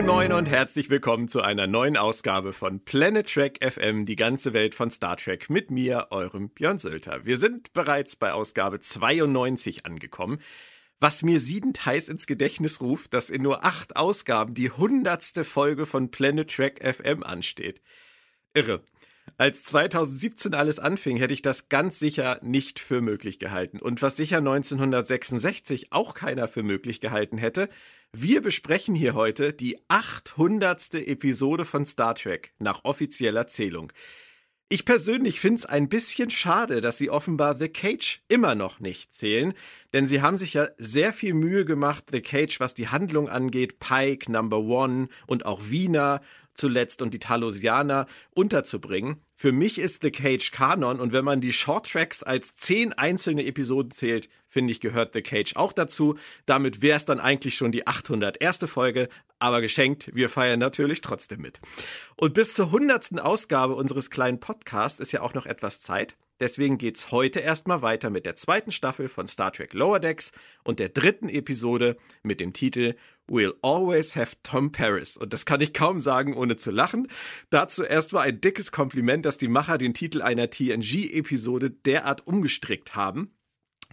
Moin Moin und herzlich willkommen zu einer neuen Ausgabe von Planet Trek FM, die ganze Welt von Star Trek mit mir, eurem Björn Sölter. Wir sind bereits bei Ausgabe 92 angekommen, was mir siedend heiß ins Gedächtnis ruft, dass in nur acht Ausgaben die hundertste Folge von Planet Trek FM ansteht. Irre. Als 2017 alles anfing, hätte ich das ganz sicher nicht für möglich gehalten. Und was sicher 1966 auch keiner für möglich gehalten hätte, wir besprechen hier heute die 800. Episode von Star Trek nach offizieller Zählung. Ich persönlich finde es ein bisschen schade, dass sie offenbar The Cage immer noch nicht zählen, denn sie haben sich ja sehr viel Mühe gemacht, The Cage, was die Handlung angeht, Pike, Number One und auch Wiener zuletzt und die Talosianer unterzubringen. Für mich ist The Cage Kanon und wenn man die Short Tracks als zehn einzelne Episoden zählt, finde ich, gehört The Cage auch dazu. Damit wäre es dann eigentlich schon die 801. Folge, aber geschenkt, wir feiern natürlich trotzdem mit. Und bis zur 100. Ausgabe unseres kleinen Podcasts ist ja auch noch etwas Zeit. Deswegen geht's heute erstmal weiter mit der zweiten Staffel von Star Trek Lower Decks und der dritten Episode mit dem Titel We'll Always Have Tom Paris. Und das kann ich kaum sagen, ohne zu lachen. Dazu erst mal ein dickes Kompliment, dass die Macher den Titel einer TNG-Episode derart umgestrickt haben.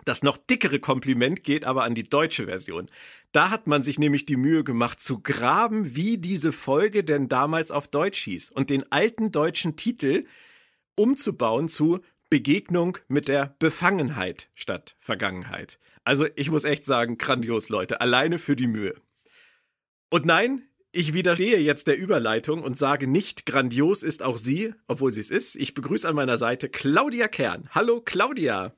Das noch dickere Kompliment geht aber an die deutsche Version. Da hat man sich nämlich die Mühe gemacht zu graben, wie diese Folge denn damals auf Deutsch hieß und den alten deutschen Titel umzubauen zu Begegnung mit der Befangenheit statt Vergangenheit. Also ich muss echt sagen, grandios Leute, alleine für die Mühe. Und nein, ich widerstehe jetzt der Überleitung und sage nicht, grandios ist auch sie, obwohl sie es ist. Ich begrüße an meiner Seite Claudia Kern. Hallo Claudia.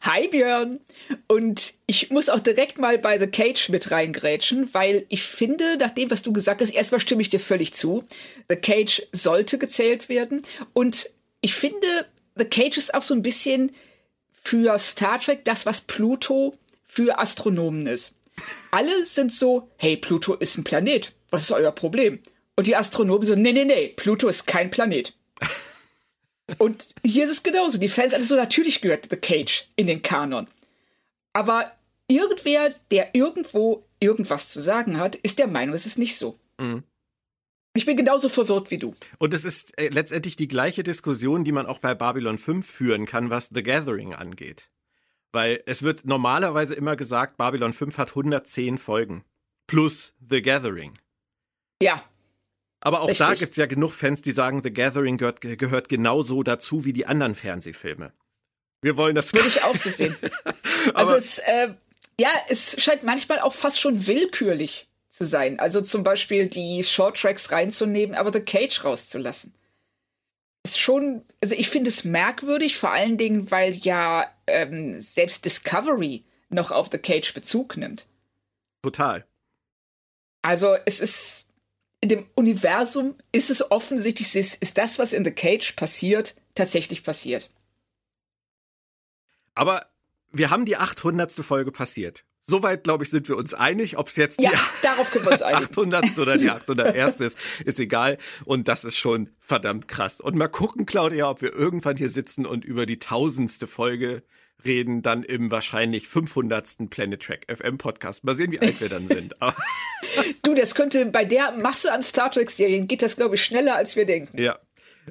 Hi Björn. Und ich muss auch direkt mal bei The Cage mit reingrätschen, weil ich finde, nach dem, was du gesagt hast, erstmal stimme ich dir völlig zu. The Cage sollte gezählt werden. Und ich finde, The Cage ist auch so ein bisschen für Star Trek das, was Pluto für Astronomen ist. Alle sind so, hey, Pluto ist ein Planet. Was ist euer Problem? Und die Astronomen so, nee, nee, nee, Pluto ist kein Planet. Und hier ist es genauso. Die Fans alle so, natürlich gehört The Cage in den Kanon. Aber irgendwer, der irgendwo irgendwas zu sagen hat, ist der Meinung, es ist nicht so. Mhm. Ich bin genauso verwirrt wie du. Und es ist äh, letztendlich die gleiche Diskussion, die man auch bei Babylon 5 führen kann, was The Gathering angeht. Weil es wird normalerweise immer gesagt, Babylon 5 hat 110 Folgen. Plus The Gathering. Ja. Aber auch Richtig. da gibt es ja genug Fans, die sagen, The Gathering gehört, gehört genauso dazu wie die anderen Fernsehfilme. Wir wollen das. Würde ich auch so sehen. also es, äh, ja, es scheint manchmal auch fast schon willkürlich zu sein. Also zum Beispiel die Short Tracks reinzunehmen, aber The Cage rauszulassen. Ist schon, also ich finde es merkwürdig, vor allen Dingen, weil ja ähm, selbst Discovery noch auf The Cage Bezug nimmt. Total. Also es ist in dem Universum ist es offensichtlich, ist, ist das, was in The Cage passiert, tatsächlich passiert. Aber wir haben die 800. Folge passiert. Soweit, glaube ich, sind wir uns einig. Ob es jetzt ja, die darauf können wir uns einig. 800. oder die 801. ist, ist egal. Und das ist schon verdammt krass. Und mal gucken, Claudia, ob wir irgendwann hier sitzen und über die tausendste Folge reden, dann im wahrscheinlich 500. Planet Track FM Podcast. Mal sehen, wie alt wir dann sind. du, das könnte bei der Masse an Star Trek Serien geht das, glaube ich, schneller, als wir denken. Ja.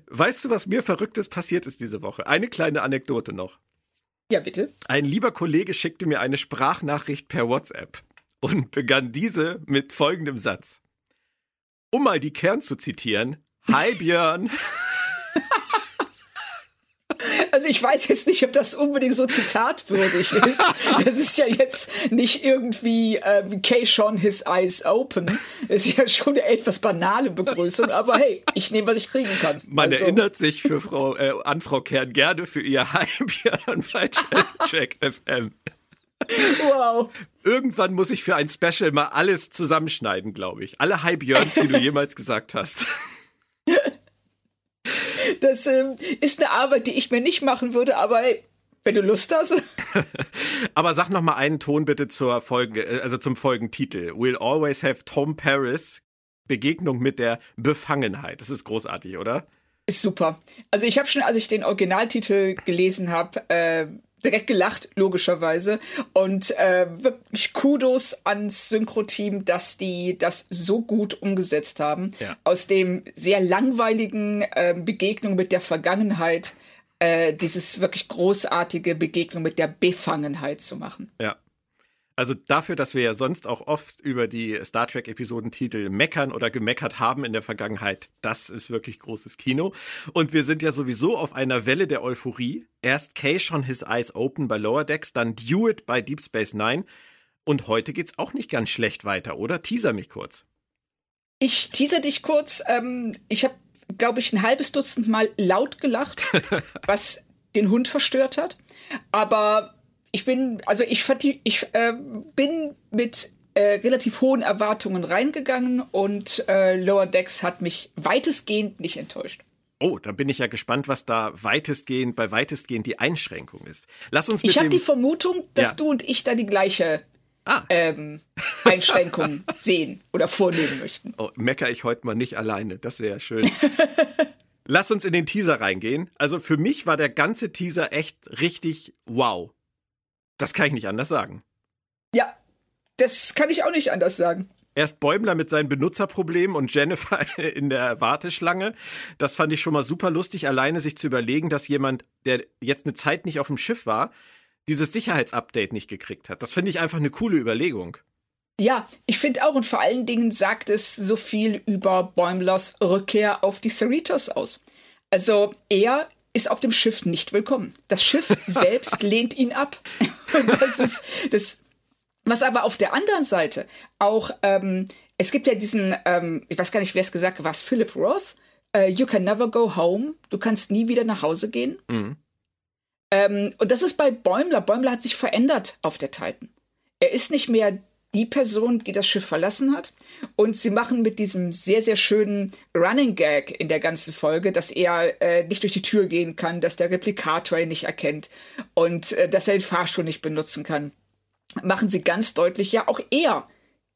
Weißt du, was mir Verrücktes passiert ist diese Woche? Eine kleine Anekdote noch. Ja, bitte. Ein lieber Kollege schickte mir eine Sprachnachricht per WhatsApp und begann diese mit folgendem Satz. Um mal die Kern zu zitieren. Hi Björn. Also ich weiß jetzt nicht, ob das unbedingt so zitatwürdig ist. Das ist ja jetzt nicht irgendwie ähm, K-Sean his eyes open. Das ist ja schon eine etwas banale Begrüßung, aber hey, ich nehme, was ich kriegen kann. Man also. erinnert sich für Frau, äh, an Frau Kern gerne für ihr Heimjahr bei Track FM. Wow. Irgendwann muss ich für ein Special mal alles zusammenschneiden, glaube ich. Alle Hype Björns, die du jemals gesagt hast. Das ähm, ist eine Arbeit, die ich mir nicht machen würde, aber wenn du Lust hast. aber sag noch mal einen Ton bitte zur Folge, äh, also zum Folgentitel. We'll always have Tom Paris. Begegnung mit der Befangenheit. Das ist großartig, oder? Ist super. Also ich habe schon, als ich den Originaltitel gelesen habe, äh, direkt gelacht, logischerweise. Und äh, wirklich Kudos ans Synchro-Team, dass die das so gut umgesetzt haben. Ja. Aus dem sehr langweiligen äh, Begegnung mit der Vergangenheit äh, dieses wirklich großartige Begegnung mit der Befangenheit zu machen. Ja. Also dafür, dass wir ja sonst auch oft über die Star Trek-Episodentitel meckern oder gemeckert haben in der Vergangenheit, das ist wirklich großes Kino. Und wir sind ja sowieso auf einer Welle der Euphorie. Erst Kay schon His Eyes Open bei Lower Decks, dann Dewitt bei Deep Space Nine. Und heute geht's auch nicht ganz schlecht weiter, oder? Teaser mich kurz. Ich teaser dich kurz. Ähm, ich habe, glaube ich, ein halbes Dutzend Mal laut gelacht, was den Hund verstört hat. Aber ich bin, also ich, ich äh, bin mit äh, relativ hohen Erwartungen reingegangen und äh, Lower Decks hat mich weitestgehend nicht enttäuscht. Oh, da bin ich ja gespannt, was da weitestgehend, bei weitestgehend die Einschränkung ist. Lass uns mit Ich habe die Vermutung, dass ja. du und ich da die gleiche ah. ähm, Einschränkung sehen oder vornehmen möchten. Oh, mecker ich heute mal nicht alleine, das wäre schön. Lass uns in den Teaser reingehen. Also für mich war der ganze Teaser echt richtig wow. Das kann ich nicht anders sagen. Ja, das kann ich auch nicht anders sagen. Erst Bäumler mit seinen Benutzerproblemen und Jennifer in der Warteschlange. Das fand ich schon mal super lustig, alleine sich zu überlegen, dass jemand, der jetzt eine Zeit nicht auf dem Schiff war, dieses Sicherheitsupdate nicht gekriegt hat. Das finde ich einfach eine coole Überlegung. Ja, ich finde auch und vor allen Dingen sagt es so viel über Bäumlers Rückkehr auf die Cerritos aus. Also er ist auf dem Schiff nicht willkommen. Das Schiff selbst lehnt ihn ab. Das ist das, was aber auf der anderen Seite auch, ähm, es gibt ja diesen, ähm, ich weiß gar nicht, wer es gesagt hat, war es Philip Roth? Uh, you can never go home. Du kannst nie wieder nach Hause gehen. Mhm. Ähm, und das ist bei Bäumler. Bäumler hat sich verändert auf der Titan. Er ist nicht mehr die Person, die das Schiff verlassen hat. Und sie machen mit diesem sehr, sehr schönen Running Gag in der ganzen Folge, dass er äh, nicht durch die Tür gehen kann, dass der Replikator ihn nicht erkennt und äh, dass er den Fahrstuhl nicht benutzen kann. Machen sie ganz deutlich, ja, auch er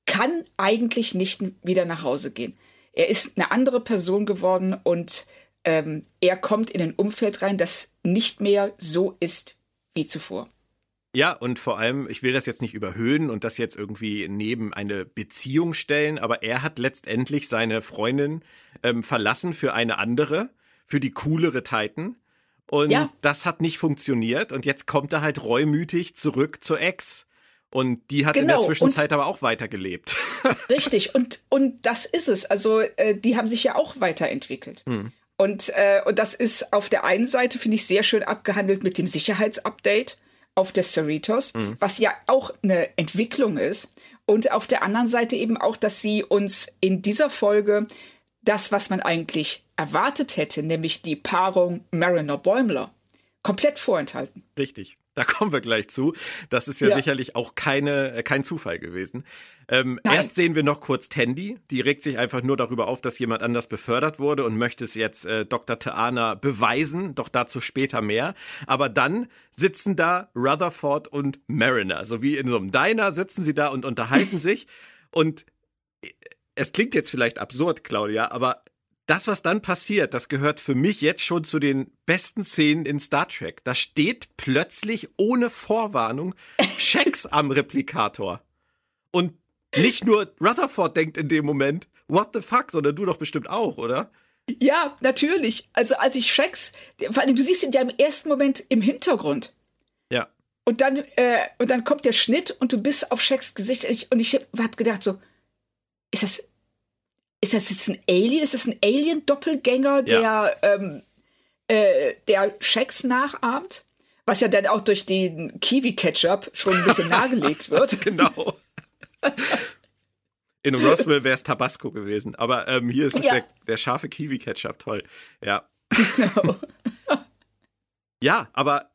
kann eigentlich nicht wieder nach Hause gehen. Er ist eine andere Person geworden und ähm, er kommt in ein Umfeld rein, das nicht mehr so ist wie zuvor. Ja, und vor allem, ich will das jetzt nicht überhöhen und das jetzt irgendwie neben eine Beziehung stellen, aber er hat letztendlich seine Freundin ähm, verlassen für eine andere, für die coolere Titan. Und ja. das hat nicht funktioniert und jetzt kommt er halt reumütig zurück zur Ex. Und die hat genau. in der genau, Zwischenzeit und aber auch weitergelebt. Richtig, und, und das ist es. Also, äh, die haben sich ja auch weiterentwickelt. Hm. Und, äh, und das ist auf der einen Seite, finde ich, sehr schön abgehandelt mit dem Sicherheitsupdate auf der Cerritos, mhm. was ja auch eine Entwicklung ist. Und auf der anderen Seite eben auch, dass sie uns in dieser Folge das, was man eigentlich erwartet hätte, nämlich die Paarung Mariner-Bäumler, komplett vorenthalten. Richtig. Da kommen wir gleich zu. Das ist ja, ja. sicherlich auch keine, äh, kein Zufall gewesen. Ähm, erst sehen wir noch kurz Tandy. Die regt sich einfach nur darüber auf, dass jemand anders befördert wurde und möchte es jetzt äh, Dr. Teana beweisen. Doch dazu später mehr. Aber dann sitzen da Rutherford und Mariner. So wie in so einem Diner sitzen sie da und unterhalten sich. Und äh, es klingt jetzt vielleicht absurd, Claudia, aber das, was dann passiert, das gehört für mich jetzt schon zu den besten Szenen in Star Trek. Da steht plötzlich ohne Vorwarnung Checks am Replikator. Und nicht nur Rutherford denkt in dem Moment, what the fuck, sondern du doch bestimmt auch, oder? Ja, natürlich. Also als ich Checks, vor allem du siehst ihn ja im ersten Moment im Hintergrund. Ja. Und dann, äh, und dann kommt der Schnitt und du bist auf Checks Gesicht und ich hab gedacht so, ist das, ist das jetzt ein Alien? Ist das ein Alien-Doppelgänger, der, ja. ähm, äh, der Shacks nachahmt? Was ja dann auch durch den Kiwi-Ketchup schon ein bisschen nahegelegt wird. genau. In Roswell wäre es Tabasco gewesen, aber ähm, hier ist es ja. der, der scharfe Kiwi-Ketchup, toll. Ja. Genau. ja, aber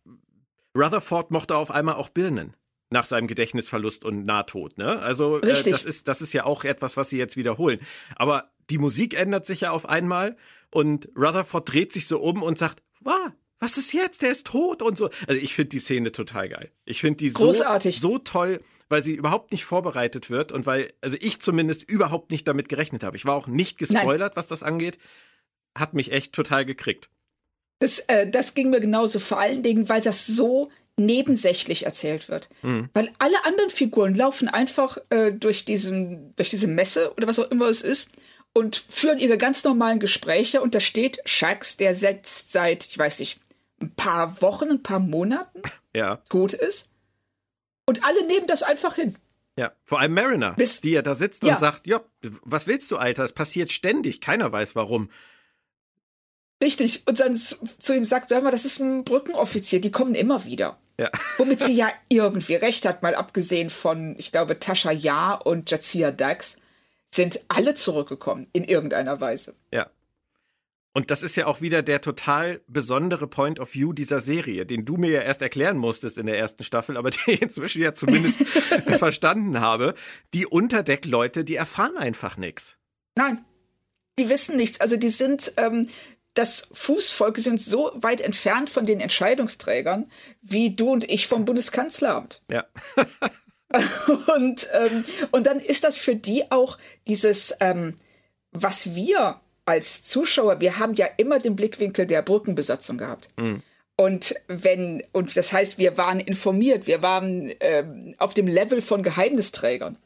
Rutherford mochte auf einmal auch Birnen nach seinem Gedächtnisverlust und Nahtod. Ne? Also äh, das, ist, das ist ja auch etwas, was sie jetzt wiederholen. Aber die Musik ändert sich ja auf einmal und Rutherford dreht sich so um und sagt, wow, was ist jetzt? Der ist tot und so. Also ich finde die Szene total geil. Ich finde die so, so toll, weil sie überhaupt nicht vorbereitet wird und weil, also ich zumindest überhaupt nicht damit gerechnet habe. Ich war auch nicht gespoilert, Nein. was das angeht. Hat mich echt total gekriegt. Das, äh, das ging mir genauso, vor allen Dingen, weil das so nebensächlich erzählt wird. Mhm. Weil alle anderen Figuren laufen einfach äh, durch, diesen, durch diese Messe oder was auch immer es ist und führen ihre ganz normalen Gespräche und da steht Shax, der setzt seit, ich weiß nicht, ein paar Wochen, ein paar Monaten ja. tot ist. Und alle nehmen das einfach hin. Ja, vor allem Mariner, Bis, die ja da sitzt ja. und sagt, ja, was willst du, Alter? Es passiert ständig, keiner weiß warum. Richtig, und dann zu ihm sagt, sag mal, das ist ein Brückenoffizier, die kommen immer wieder. Ja. Womit sie ja irgendwie recht hat, mal abgesehen von, ich glaube, Tascha Ja und Jazia Dax, sind alle zurückgekommen in irgendeiner Weise. Ja. Und das ist ja auch wieder der total besondere Point of View dieser Serie, den du mir ja erst erklären musstest in der ersten Staffel, aber den ich inzwischen ja zumindest verstanden habe. Die Unterdeckleute, die erfahren einfach nichts. Nein, die wissen nichts. Also die sind, ähm, das Fußvolk sind so weit entfernt von den Entscheidungsträgern wie du und ich vom Bundeskanzleramt. Ja. und, ähm, und dann ist das für die auch dieses, ähm, was wir als Zuschauer, wir haben ja immer den Blickwinkel der Brückenbesatzung gehabt. Mhm. Und wenn, und das heißt, wir waren informiert, wir waren ähm, auf dem Level von Geheimnisträgern.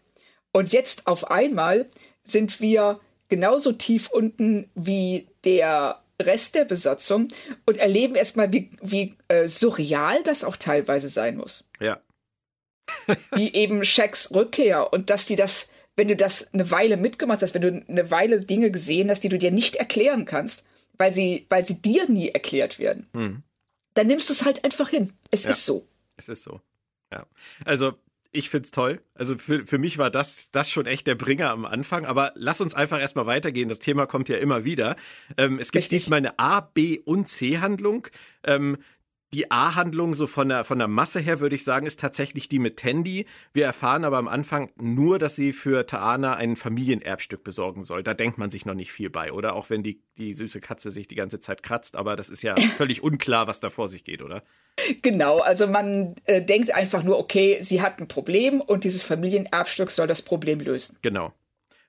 Und jetzt auf einmal sind wir genauso tief unten wie der Rest der Besatzung und erleben erstmal, wie, wie äh, surreal das auch teilweise sein muss. Ja. wie eben Shacks Rückkehr und dass die das wenn du das eine Weile mitgemacht hast, wenn du eine Weile Dinge gesehen hast, die du dir nicht erklären kannst, weil sie, weil sie dir nie erklärt werden, hm. dann nimmst du es halt einfach hin. Es ja. ist so. Es ist so. Ja. Also, ich find's toll. Also für, für mich war das, das schon echt der Bringer am Anfang. Aber lass uns einfach erstmal weitergehen. Das Thema kommt ja immer wieder. Ähm, es gibt Richtig. diesmal eine A, B und C-Handlung. Ähm, die A-Handlung, so von der, von der Masse her, würde ich sagen, ist tatsächlich die mit Tandy. Wir erfahren aber am Anfang nur, dass sie für Taana ein Familienerbstück besorgen soll. Da denkt man sich noch nicht viel bei, oder? Auch wenn die, die süße Katze sich die ganze Zeit kratzt, aber das ist ja völlig unklar, was da vor sich geht, oder? Genau, also man äh, denkt einfach nur, okay, sie hat ein Problem und dieses Familienerbstück soll das Problem lösen. Genau.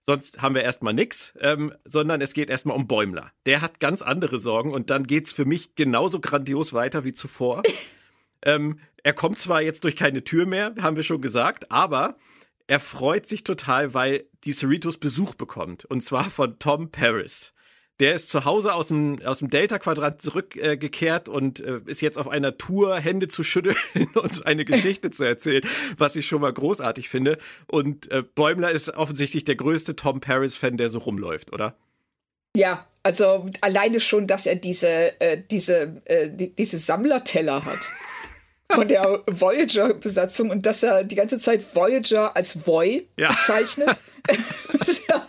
Sonst haben wir erstmal nichts, ähm, sondern es geht erstmal um Bäumler. Der hat ganz andere Sorgen und dann geht's für mich genauso grandios weiter wie zuvor. ähm, er kommt zwar jetzt durch keine Tür mehr, haben wir schon gesagt, aber er freut sich total, weil die Cerritos Besuch bekommt. Und zwar von Tom Paris. Der ist zu Hause aus dem, aus dem Delta-Quadrant zurückgekehrt äh, und äh, ist jetzt auf einer Tour, Hände zu schütteln und eine Geschichte zu erzählen, was ich schon mal großartig finde. Und äh, Bäumler ist offensichtlich der größte Tom Paris-Fan, der so rumläuft, oder? Ja, also alleine schon, dass er diese, äh, diese, äh, die, diese Sammlerteller hat von der Voyager-Besatzung und dass er die ganze Zeit Voyager als Voy ja. bezeichnet. ja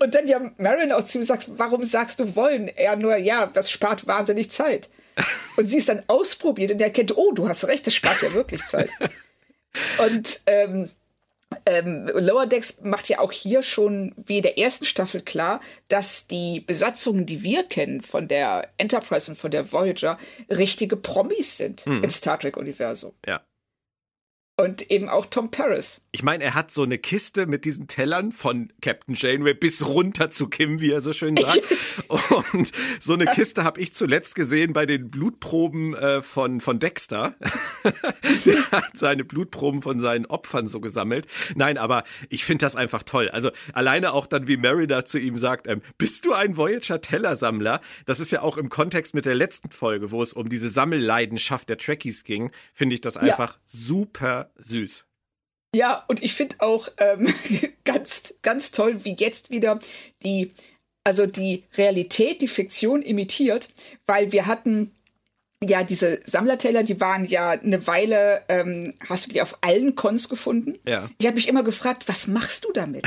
und dann ja Marin auch zu ihm sagt, warum sagst du wollen? Er nur, ja, das spart wahnsinnig Zeit. Und sie ist dann ausprobiert und er erkennt, oh, du hast recht, das spart ja wirklich Zeit. Und ähm, ähm, Lower Decks macht ja auch hier schon wie der ersten Staffel klar, dass die Besatzungen, die wir kennen von der Enterprise und von der Voyager, richtige Promis sind hm. im Star Trek-Universum. Ja. Und eben auch Tom Paris. Ich meine, er hat so eine Kiste mit diesen Tellern von Captain Janeway bis runter zu Kim, wie er so schön sagt. Und so eine Kiste habe ich zuletzt gesehen bei den Blutproben äh, von, von Dexter. der hat seine Blutproben von seinen Opfern so gesammelt. Nein, aber ich finde das einfach toll. Also alleine auch dann, wie Merida zu ihm sagt, ähm, bist du ein Voyager-Tellersammler? Das ist ja auch im Kontext mit der letzten Folge, wo es um diese Sammelleidenschaft der Trekkies ging, finde ich das einfach ja. super süß. Ja, und ich finde auch ähm, ganz, ganz toll, wie jetzt wieder die, also die Realität, die Fiktion imitiert, weil wir hatten ja diese Sammlerteller, die waren ja eine Weile, ähm, hast du die auf allen Cons gefunden? Ja. Ich habe mich immer gefragt, was machst du damit?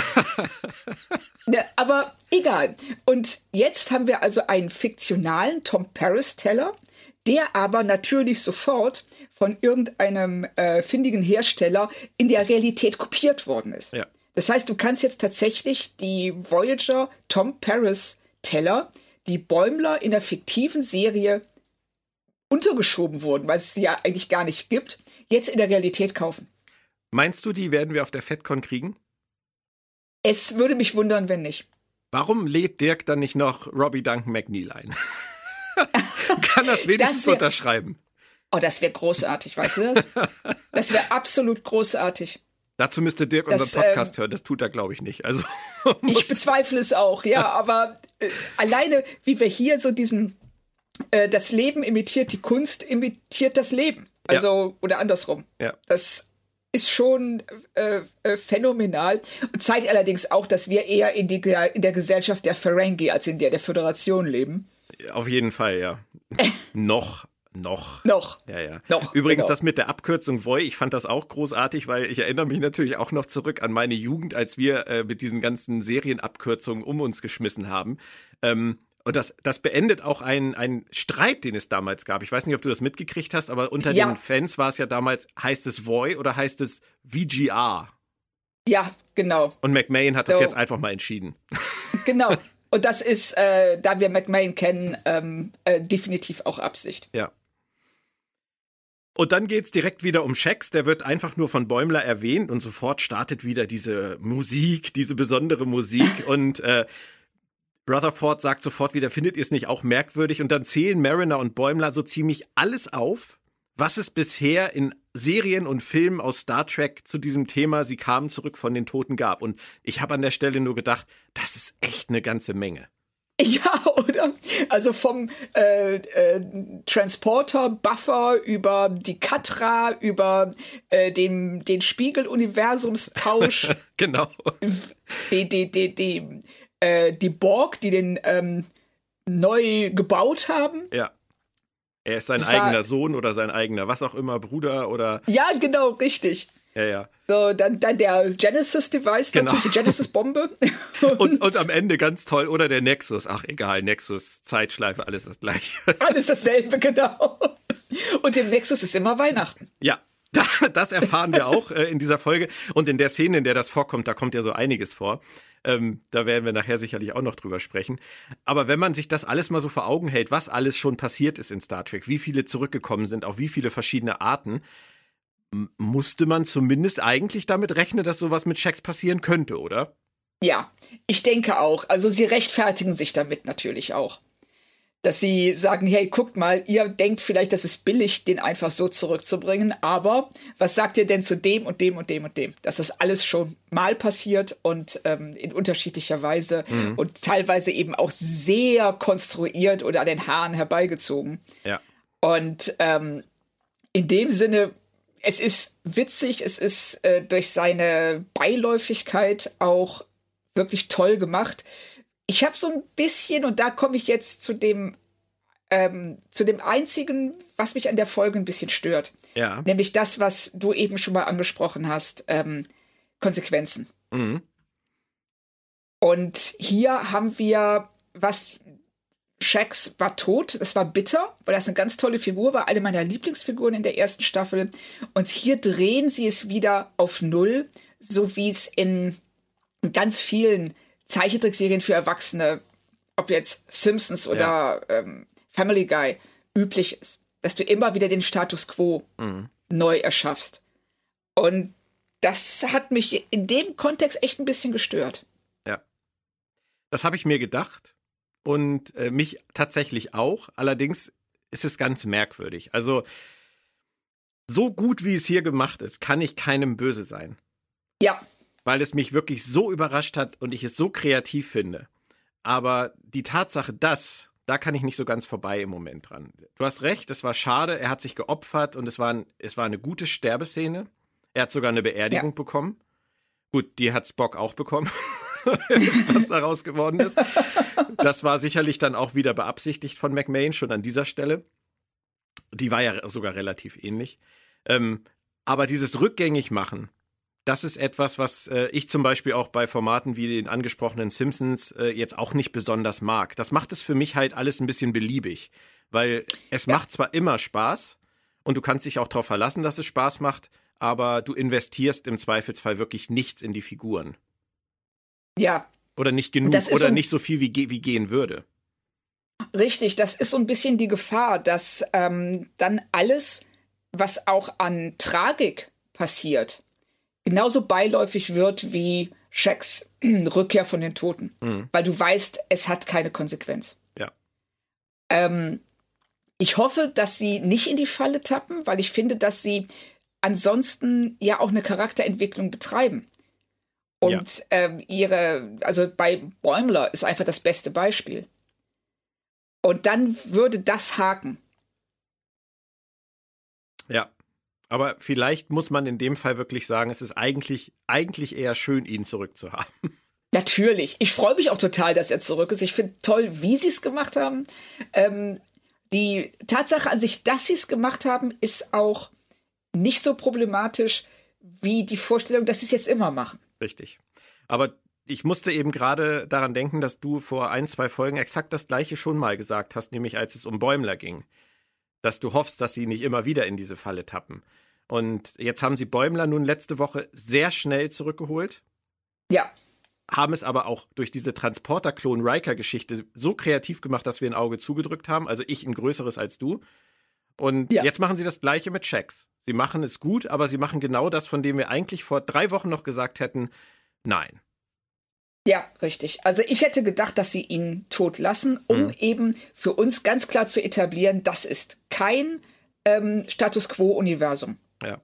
ja, aber egal. Und jetzt haben wir also einen fiktionalen Tom Paris Teller, der aber natürlich sofort von irgendeinem äh, findigen Hersteller in der Realität kopiert worden ist. Ja. Das heißt, du kannst jetzt tatsächlich die Voyager Tom Paris Teller, die Bäumler in der fiktiven Serie untergeschoben wurden, weil es sie ja eigentlich gar nicht gibt, jetzt in der Realität kaufen. Meinst du, die werden wir auf der FedCon kriegen? Es würde mich wundern, wenn nicht. Warum lädt Dirk dann nicht noch Robbie Duncan McNeil ein? Kann das wenigstens das wär, unterschreiben. Oh, das wäre großartig, weißt du das? Das wäre absolut großartig. Dazu müsste Dirk das, unseren Podcast ähm, hören. Das tut er, glaube ich, nicht. Also ich bezweifle es auch, ja. aber äh, alleine, wie wir hier so diesen, äh, das Leben imitiert die Kunst, imitiert das Leben. Also, ja. oder andersrum. Ja. Das ist schon äh, äh, phänomenal und zeigt allerdings auch, dass wir eher in, die, in der Gesellschaft der Ferengi als in der der Föderation leben. Auf jeden Fall, ja. Noch noch. Noch. Ja, ja. Noch. Übrigens, genau. das mit der Abkürzung Voy, ich fand das auch großartig, weil ich erinnere mich natürlich auch noch zurück an meine Jugend, als wir äh, mit diesen ganzen Serienabkürzungen um uns geschmissen haben. Ähm, und das, das beendet auch einen, einen Streit, den es damals gab. Ich weiß nicht, ob du das mitgekriegt hast, aber unter ja. den Fans war es ja damals, heißt es Voy oder heißt es VGR? Ja, genau. Und McMahon hat so. das jetzt einfach mal entschieden. Genau. Und das ist, äh, da wir McMahon kennen, ähm, äh, definitiv auch Absicht. Ja. Und dann geht's direkt wieder um Shax, der wird einfach nur von Bäumler erwähnt und sofort startet wieder diese Musik, diese besondere Musik und äh, Rutherford sagt sofort wieder, findet ihr es nicht auch merkwürdig? Und dann zählen Mariner und Bäumler so ziemlich alles auf, was es bisher in Serien und Filmen aus Star Trek zu diesem Thema Sie kamen zurück von den Toten gab. Und ich habe an der Stelle nur gedacht, das ist echt eine ganze Menge. Ja, oder? Also vom äh, äh, Transporter, Buffer über die Katra, über äh, den, den Spiegel-Universumstausch. genau. Die, die, die, die, äh, die Borg, die den ähm, neu gebaut haben. Ja. Er ist sein das eigener Sohn oder sein eigener, was auch immer, Bruder oder. Ja, genau, richtig. Ja, ja. So, dann, dann der Genesis-Device, genau. natürlich die Genesis-Bombe. Und, und, und, am Ende ganz toll, oder der Nexus. Ach, egal, Nexus, Zeitschleife, alles das gleiche. Alles dasselbe, genau. Und im Nexus ist immer Weihnachten. Ja, das erfahren wir auch äh, in dieser Folge. Und in der Szene, in der das vorkommt, da kommt ja so einiges vor. Ähm, da werden wir nachher sicherlich auch noch drüber sprechen. Aber wenn man sich das alles mal so vor Augen hält, was alles schon passiert ist in Star Trek, wie viele zurückgekommen sind, auf wie viele verschiedene Arten, musste man zumindest eigentlich damit rechnen, dass sowas mit Checks passieren könnte, oder? Ja, ich denke auch. Also sie rechtfertigen sich damit natürlich auch. Dass sie sagen, hey, guckt mal, ihr denkt vielleicht, das ist billig, den einfach so zurückzubringen, aber was sagt ihr denn zu dem und dem und dem und dem? Dass das alles schon mal passiert und ähm, in unterschiedlicher Weise mhm. und teilweise eben auch sehr konstruiert oder an den Haaren herbeigezogen. Ja. Und ähm, in dem Sinne es ist witzig, es ist äh, durch seine Beiläufigkeit auch wirklich toll gemacht. Ich habe so ein bisschen, und da komme ich jetzt zu dem, ähm, zu dem einzigen, was mich an der Folge ein bisschen stört. Ja. Nämlich das, was du eben schon mal angesprochen hast, ähm, Konsequenzen. Mhm. Und hier haben wir, was Shax war tot. Das war bitter, weil das eine ganz tolle Figur war. Eine meiner Lieblingsfiguren in der ersten Staffel. Und hier drehen sie es wieder auf Null, so wie es in ganz vielen Zeichentrickserien für Erwachsene, ob jetzt Simpsons oder ja. ähm, Family Guy, üblich ist. Dass du immer wieder den Status quo mhm. neu erschaffst. Und das hat mich in dem Kontext echt ein bisschen gestört. Ja. Das habe ich mir gedacht und äh, mich tatsächlich auch. Allerdings ist es ganz merkwürdig. Also so gut wie es hier gemacht ist, kann ich keinem böse sein. Ja. Weil es mich wirklich so überrascht hat und ich es so kreativ finde. Aber die Tatsache, dass, da kann ich nicht so ganz vorbei im Moment dran. Du hast recht, es war schade, er hat sich geopfert und es war, ein, es war eine gute Sterbeszene. Er hat sogar eine Beerdigung ja. bekommen. Gut, die hat Spock auch bekommen. was daraus geworden ist. Das war sicherlich dann auch wieder beabsichtigt von McMahon, schon an dieser Stelle. Die war ja sogar relativ ähnlich. Ähm, aber dieses rückgängig machen, das ist etwas, was äh, ich zum Beispiel auch bei Formaten wie den angesprochenen Simpsons äh, jetzt auch nicht besonders mag. Das macht es für mich halt alles ein bisschen beliebig, weil es ja. macht zwar immer Spaß und du kannst dich auch darauf verlassen, dass es Spaß macht, aber du investierst im Zweifelsfall wirklich nichts in die Figuren. Ja. Oder nicht genug oder nicht so viel, wie, wie gehen würde. Richtig, das ist so ein bisschen die Gefahr, dass ähm, dann alles, was auch an Tragik passiert, genauso beiläufig wird wie Shacks Rückkehr von den Toten. Mhm. Weil du weißt, es hat keine Konsequenz. Ja. Ähm, Ich hoffe, dass sie nicht in die Falle tappen, weil ich finde, dass sie ansonsten ja auch eine Charakterentwicklung betreiben. Und ja. ähm, ihre, also bei Bäumler ist einfach das beste Beispiel. Und dann würde das haken. Ja. Aber vielleicht muss man in dem Fall wirklich sagen, es ist eigentlich, eigentlich eher schön, ihn zurückzuhaben. Natürlich. Ich freue mich auch total, dass er zurück ist. Ich finde toll, wie sie es gemacht haben. Ähm, die Tatsache an sich, dass sie es gemacht haben, ist auch nicht so problematisch wie die Vorstellung, dass sie es jetzt immer machen. Richtig. Aber ich musste eben gerade daran denken, dass du vor ein, zwei Folgen exakt das gleiche schon mal gesagt hast, nämlich als es um Bäumler ging. Dass du hoffst, dass sie nicht immer wieder in diese Falle tappen. Und jetzt haben sie Bäumler nun letzte Woche sehr schnell zurückgeholt. Ja. Haben es aber auch durch diese Transporter-Klon-Riker-Geschichte so kreativ gemacht, dass wir ein Auge zugedrückt haben. Also ich ein größeres als du. Und ja. jetzt machen sie das Gleiche mit Checks. Sie machen es gut, aber sie machen genau das, von dem wir eigentlich vor drei Wochen noch gesagt hätten, nein. Ja, richtig. Also ich hätte gedacht, dass sie ihn tot lassen, um mhm. eben für uns ganz klar zu etablieren, das ist kein ähm, Status Quo-Universum. Ja.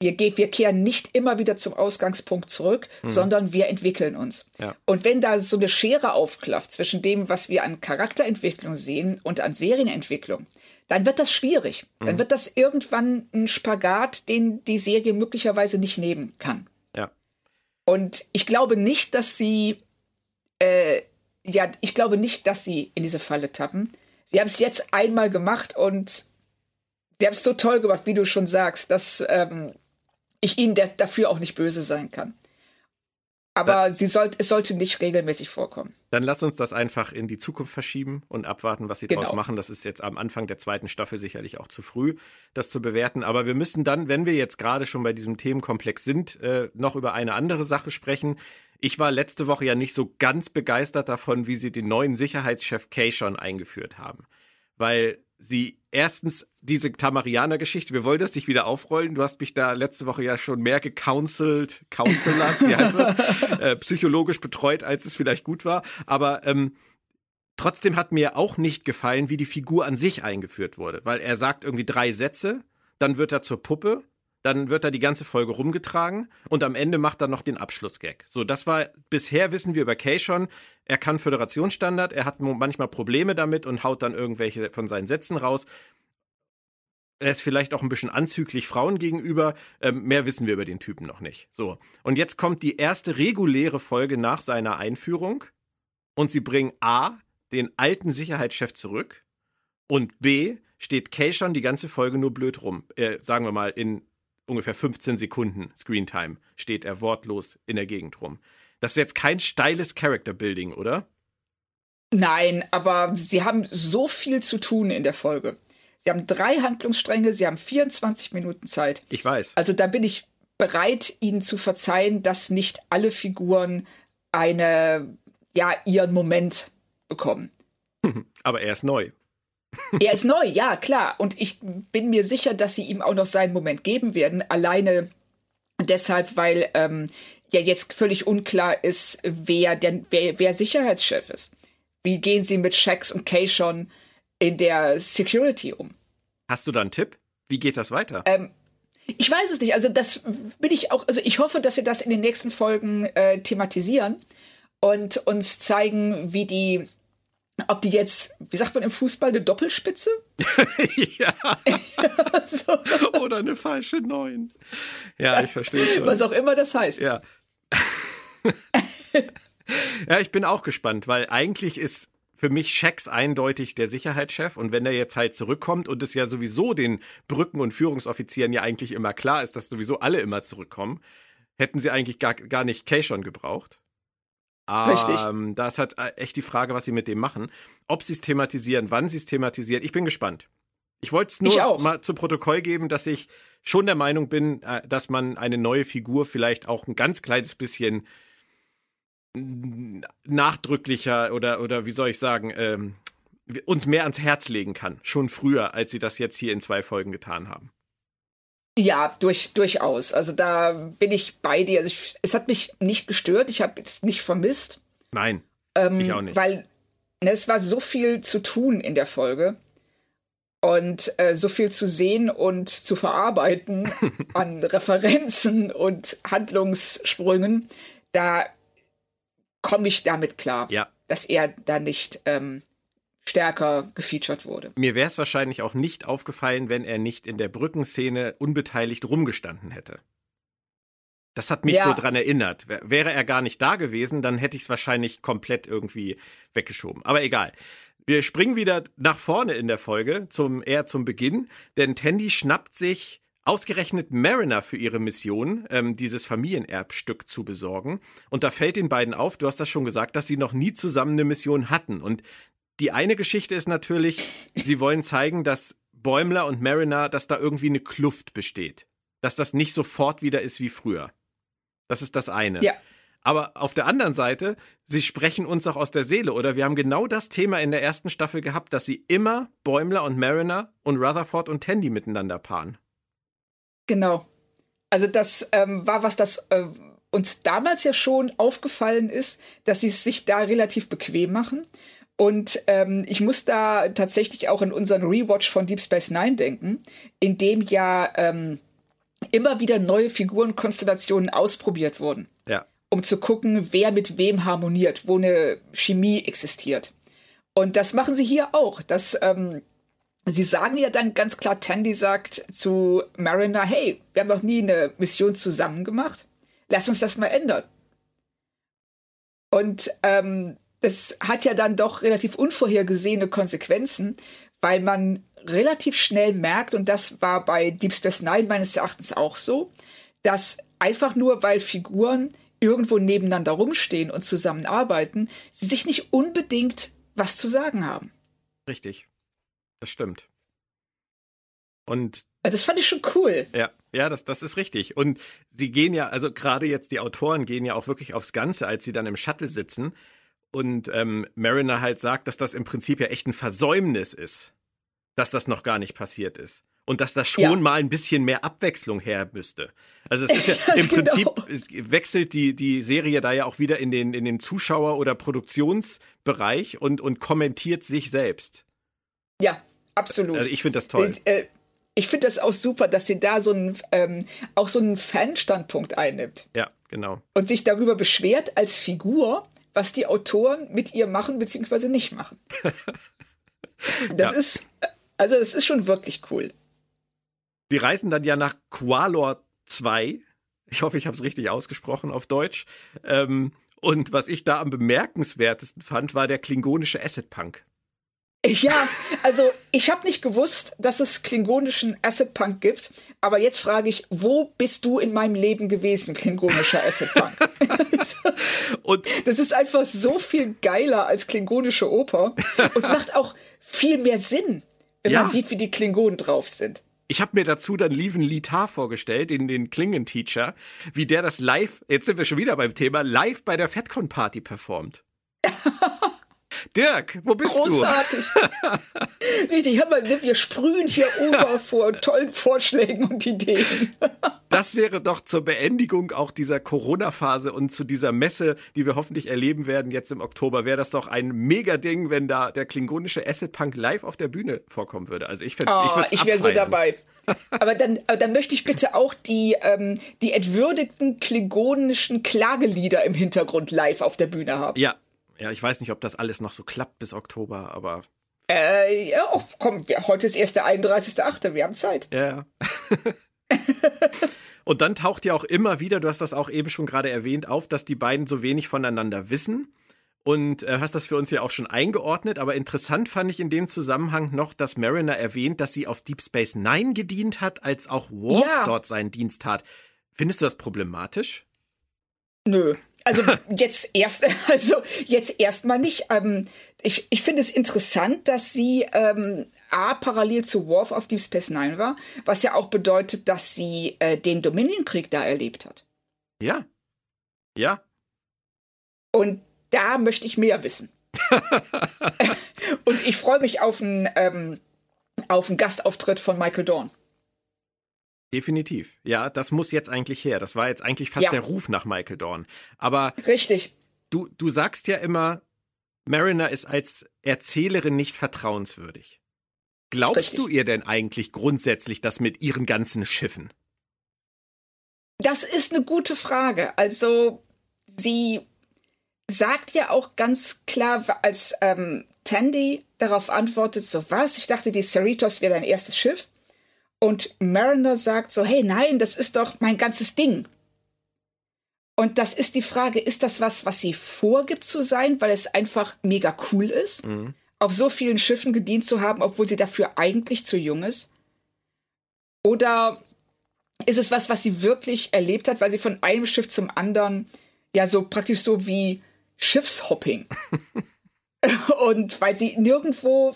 Wir, wir kehren nicht immer wieder zum Ausgangspunkt zurück, mhm. sondern wir entwickeln uns. Ja. Und wenn da so eine Schere aufklafft zwischen dem, was wir an Charakterentwicklung sehen und an Serienentwicklung, dann wird das schwierig. Mhm. Dann wird das irgendwann ein Spagat, den die Serie möglicherweise nicht nehmen kann. Ja. Und ich glaube nicht, dass sie, äh, ja, ich glaube nicht, dass sie in diese Falle tappen. Sie haben es jetzt einmal gemacht und sie haben es so toll gemacht, wie du schon sagst, dass ähm, ich ihnen dafür auch nicht böse sein kann. Aber sie soll, es sollte nicht regelmäßig vorkommen. Dann lass uns das einfach in die Zukunft verschieben und abwarten, was sie genau. draus machen. Das ist jetzt am Anfang der zweiten Staffel sicherlich auch zu früh, das zu bewerten. Aber wir müssen dann, wenn wir jetzt gerade schon bei diesem Themenkomplex sind, äh, noch über eine andere Sache sprechen. Ich war letzte Woche ja nicht so ganz begeistert davon, wie sie den neuen Sicherheitschef Kay schon eingeführt haben. Weil sie erstens diese Tamarianer-Geschichte, wir wollen das nicht wieder aufrollen. Du hast mich da letzte Woche ja schon mehr gecounselt, counselert, wie heißt das? äh, psychologisch betreut, als es vielleicht gut war. Aber ähm, trotzdem hat mir auch nicht gefallen, wie die Figur an sich eingeführt wurde. Weil er sagt irgendwie drei Sätze, dann wird er zur Puppe dann wird er die ganze Folge rumgetragen und am Ende macht er noch den Abschlussgag. So, das war bisher wissen wir über Kay schon, er kann Föderationsstandard, er hat manchmal Probleme damit und haut dann irgendwelche von seinen Sätzen raus. Er ist vielleicht auch ein bisschen anzüglich Frauen gegenüber. Ähm, mehr wissen wir über den Typen noch nicht. So. Und jetzt kommt die erste reguläre Folge nach seiner Einführung. Und sie bringen A, den alten Sicherheitschef zurück. Und B, steht Kay schon die ganze Folge nur blöd rum. Äh, sagen wir mal, in ungefähr 15 Sekunden Screentime steht er wortlos in der Gegend rum. Das ist jetzt kein steiles Character Building, oder? Nein, aber sie haben so viel zu tun in der Folge. Sie haben drei Handlungsstränge, sie haben 24 Minuten Zeit. Ich weiß. Also da bin ich bereit, ihnen zu verzeihen, dass nicht alle Figuren eine, ja, ihren Moment bekommen. Aber er ist neu. Er ist neu, ja, klar. Und ich bin mir sicher, dass sie ihm auch noch seinen Moment geben werden. Alleine deshalb, weil ähm, ja jetzt völlig unklar ist, wer, denn, wer, wer Sicherheitschef ist. Wie gehen sie mit Shax und Kay schon in der Security um? Hast du da einen Tipp? Wie geht das weiter? Ähm, ich weiß es nicht. Also das bin ich auch. Also ich hoffe, dass wir das in den nächsten Folgen äh, thematisieren und uns zeigen, wie die ob die jetzt, wie sagt man im Fußball, eine Doppelspitze? ja. so. Oder eine falsche Neun. Ja, ich verstehe schon. Was auch immer das heißt. Ja. ja, ich bin auch gespannt, weil eigentlich ist für mich Shax eindeutig der Sicherheitschef und wenn er jetzt halt zurückkommt und es ja sowieso den Brücken- und Führungsoffizieren ja eigentlich immer klar ist, dass sowieso alle immer zurückkommen, hätten sie eigentlich gar, gar nicht Kay schon gebraucht. Richtig. Ähm, da ist halt äh, echt die Frage, was sie mit dem machen. Ob sie es thematisieren, wann sie es thematisieren. Ich bin gespannt. Ich wollte es nur mal zu Protokoll geben, dass ich schon der Meinung bin, äh, dass man eine neue Figur vielleicht auch ein ganz kleines bisschen nachdrücklicher oder, oder wie soll ich sagen, ähm, uns mehr ans Herz legen kann. Schon früher, als sie das jetzt hier in zwei Folgen getan haben. Ja, durch, durchaus. Also da bin ich bei dir. Also ich, es hat mich nicht gestört. Ich habe es nicht vermisst. Nein. Ähm, ich auch nicht. Weil ne, es war so viel zu tun in der Folge. Und äh, so viel zu sehen und zu verarbeiten an Referenzen und Handlungssprüngen, da komme ich damit klar, ja. dass er da nicht ähm, stärker gefeatured wurde. Mir wäre es wahrscheinlich auch nicht aufgefallen, wenn er nicht in der Brückenszene unbeteiligt rumgestanden hätte. Das hat mich ja. so dran erinnert. Wäre er gar nicht da gewesen, dann hätte ich es wahrscheinlich komplett irgendwie weggeschoben. Aber egal. Wir springen wieder nach vorne in der Folge, zum, eher zum Beginn, denn Tandy schnappt sich ausgerechnet Mariner für ihre Mission, ähm, dieses Familienerbstück zu besorgen. Und da fällt den beiden auf, du hast das schon gesagt, dass sie noch nie zusammen eine Mission hatten. Und die eine Geschichte ist natürlich, sie wollen zeigen, dass Bäumler und Mariner, dass da irgendwie eine Kluft besteht. Dass das nicht sofort wieder ist wie früher. Das ist das eine. Ja. Aber auf der anderen Seite, sie sprechen uns auch aus der Seele, oder? Wir haben genau das Thema in der ersten Staffel gehabt, dass sie immer Bäumler und Mariner und Rutherford und Tandy miteinander paaren. Genau. Also das ähm, war was, das äh, uns damals ja schon aufgefallen ist, dass sie es sich da relativ bequem machen. Und ähm, ich muss da tatsächlich auch in unseren Rewatch von Deep Space Nine denken, in dem ja ähm, immer wieder neue Figurenkonstellationen ausprobiert wurden. Ja um zu gucken, wer mit wem harmoniert, wo eine Chemie existiert. Und das machen sie hier auch. Das, ähm, sie sagen ja dann ganz klar, Tandy sagt zu Mariner, hey, wir haben noch nie eine Mission zusammen gemacht. Lass uns das mal ändern. Und ähm, das hat ja dann doch relativ unvorhergesehene Konsequenzen, weil man relativ schnell merkt, und das war bei Deep Space Nine meines Erachtens auch so, dass einfach nur, weil Figuren irgendwo nebeneinander rumstehen und zusammenarbeiten, sie sich nicht unbedingt was zu sagen haben. Richtig. Das stimmt. Und das fand ich schon cool. Ja, ja, das, das ist richtig. Und sie gehen ja, also gerade jetzt die Autoren gehen ja auch wirklich aufs Ganze, als sie dann im Shuttle sitzen und ähm, Mariner halt sagt, dass das im Prinzip ja echt ein Versäumnis ist, dass das noch gar nicht passiert ist und dass da schon ja. mal ein bisschen mehr Abwechslung her müsste. Also es ist ja im genau. Prinzip wechselt die die Serie da ja auch wieder in den in den Zuschauer oder Produktionsbereich und und kommentiert sich selbst. Ja, absolut. Also ich finde das toll. Ich, äh, ich finde das auch super, dass sie da so einen ähm, auch so einen Fanstandpunkt einnimmt. Ja, genau. Und sich darüber beschwert als Figur, was die Autoren mit ihr machen bzw. nicht machen. das ja. ist also es ist schon wirklich cool. Die reisen dann ja nach Qualor 2. Ich hoffe, ich habe es richtig ausgesprochen auf Deutsch. Ähm, und was ich da am bemerkenswertesten fand, war der klingonische Acid Punk. Ja, also ich habe nicht gewusst, dass es klingonischen Acid Punk gibt, aber jetzt frage ich, wo bist du in meinem Leben gewesen, klingonischer Acid Punk? und das ist einfach so viel geiler als klingonische Oper und macht auch viel mehr Sinn, wenn ja. man sieht, wie die Klingonen drauf sind. Ich habe mir dazu dann Lieven Litar vorgestellt, den, den Klingen-Teacher, wie der das live, jetzt sind wir schon wieder beim Thema, live bei der FedCon-Party performt. Dirk, wo bist Großartig. du? Richtig, hör mal, wir sprühen hier über vor tollen Vorschlägen und Ideen. das wäre doch zur Beendigung auch dieser Corona-Phase und zu dieser Messe, die wir hoffentlich erleben werden jetzt im Oktober, wäre das doch ein Mega-Ding, wenn da der klingonische Acid Punk live auf der Bühne vorkommen würde. Also ich fände oh, ich Ich wäre so dabei. aber, dann, aber dann möchte ich bitte auch die, ähm, die entwürdigten klingonischen Klagelieder im Hintergrund live auf der Bühne haben. Ja, ja, ich weiß nicht, ob das alles noch so klappt bis Oktober, aber. Äh, ja, oh, komm, heute ist erst der 31.8., wir haben Zeit. Ja. Und dann taucht ja auch immer wieder, du hast das auch eben schon gerade erwähnt, auf, dass die beiden so wenig voneinander wissen. Und äh, hast das für uns ja auch schon eingeordnet, aber interessant fand ich in dem Zusammenhang noch, dass Mariner erwähnt, dass sie auf Deep Space Nine gedient hat, als auch Worf ja. dort seinen Dienst tat. Findest du das problematisch? Nö. Also jetzt erst, also jetzt erstmal nicht. Ähm, ich ich finde es interessant, dass sie ähm, A parallel zu Worf auf Deep Space Nine war, was ja auch bedeutet, dass sie äh, den Dominion-Krieg da erlebt hat. Ja. Ja. Und da möchte ich mehr wissen. Und ich freue mich auf einen, ähm, auf einen Gastauftritt von Michael Dorn. Definitiv. Ja, das muss jetzt eigentlich her. Das war jetzt eigentlich fast ja. der Ruf nach Michael Dorn. Aber. Richtig. Du, du sagst ja immer, Mariner ist als Erzählerin nicht vertrauenswürdig. Glaubst Richtig. du ihr denn eigentlich grundsätzlich das mit ihren ganzen Schiffen? Das ist eine gute Frage. Also sie sagt ja auch ganz klar, als ähm, Tandy darauf antwortet, so was, ich dachte, die Cerritos wäre dein erstes Schiff. Und Mariner sagt so, hey, nein, das ist doch mein ganzes Ding. Und das ist die Frage, ist das was, was sie vorgibt zu sein, weil es einfach mega cool ist, mhm. auf so vielen Schiffen gedient zu haben, obwohl sie dafür eigentlich zu jung ist? Oder ist es was, was sie wirklich erlebt hat, weil sie von einem Schiff zum anderen ja so praktisch so wie Schiffshopping. und weil sie nirgendwo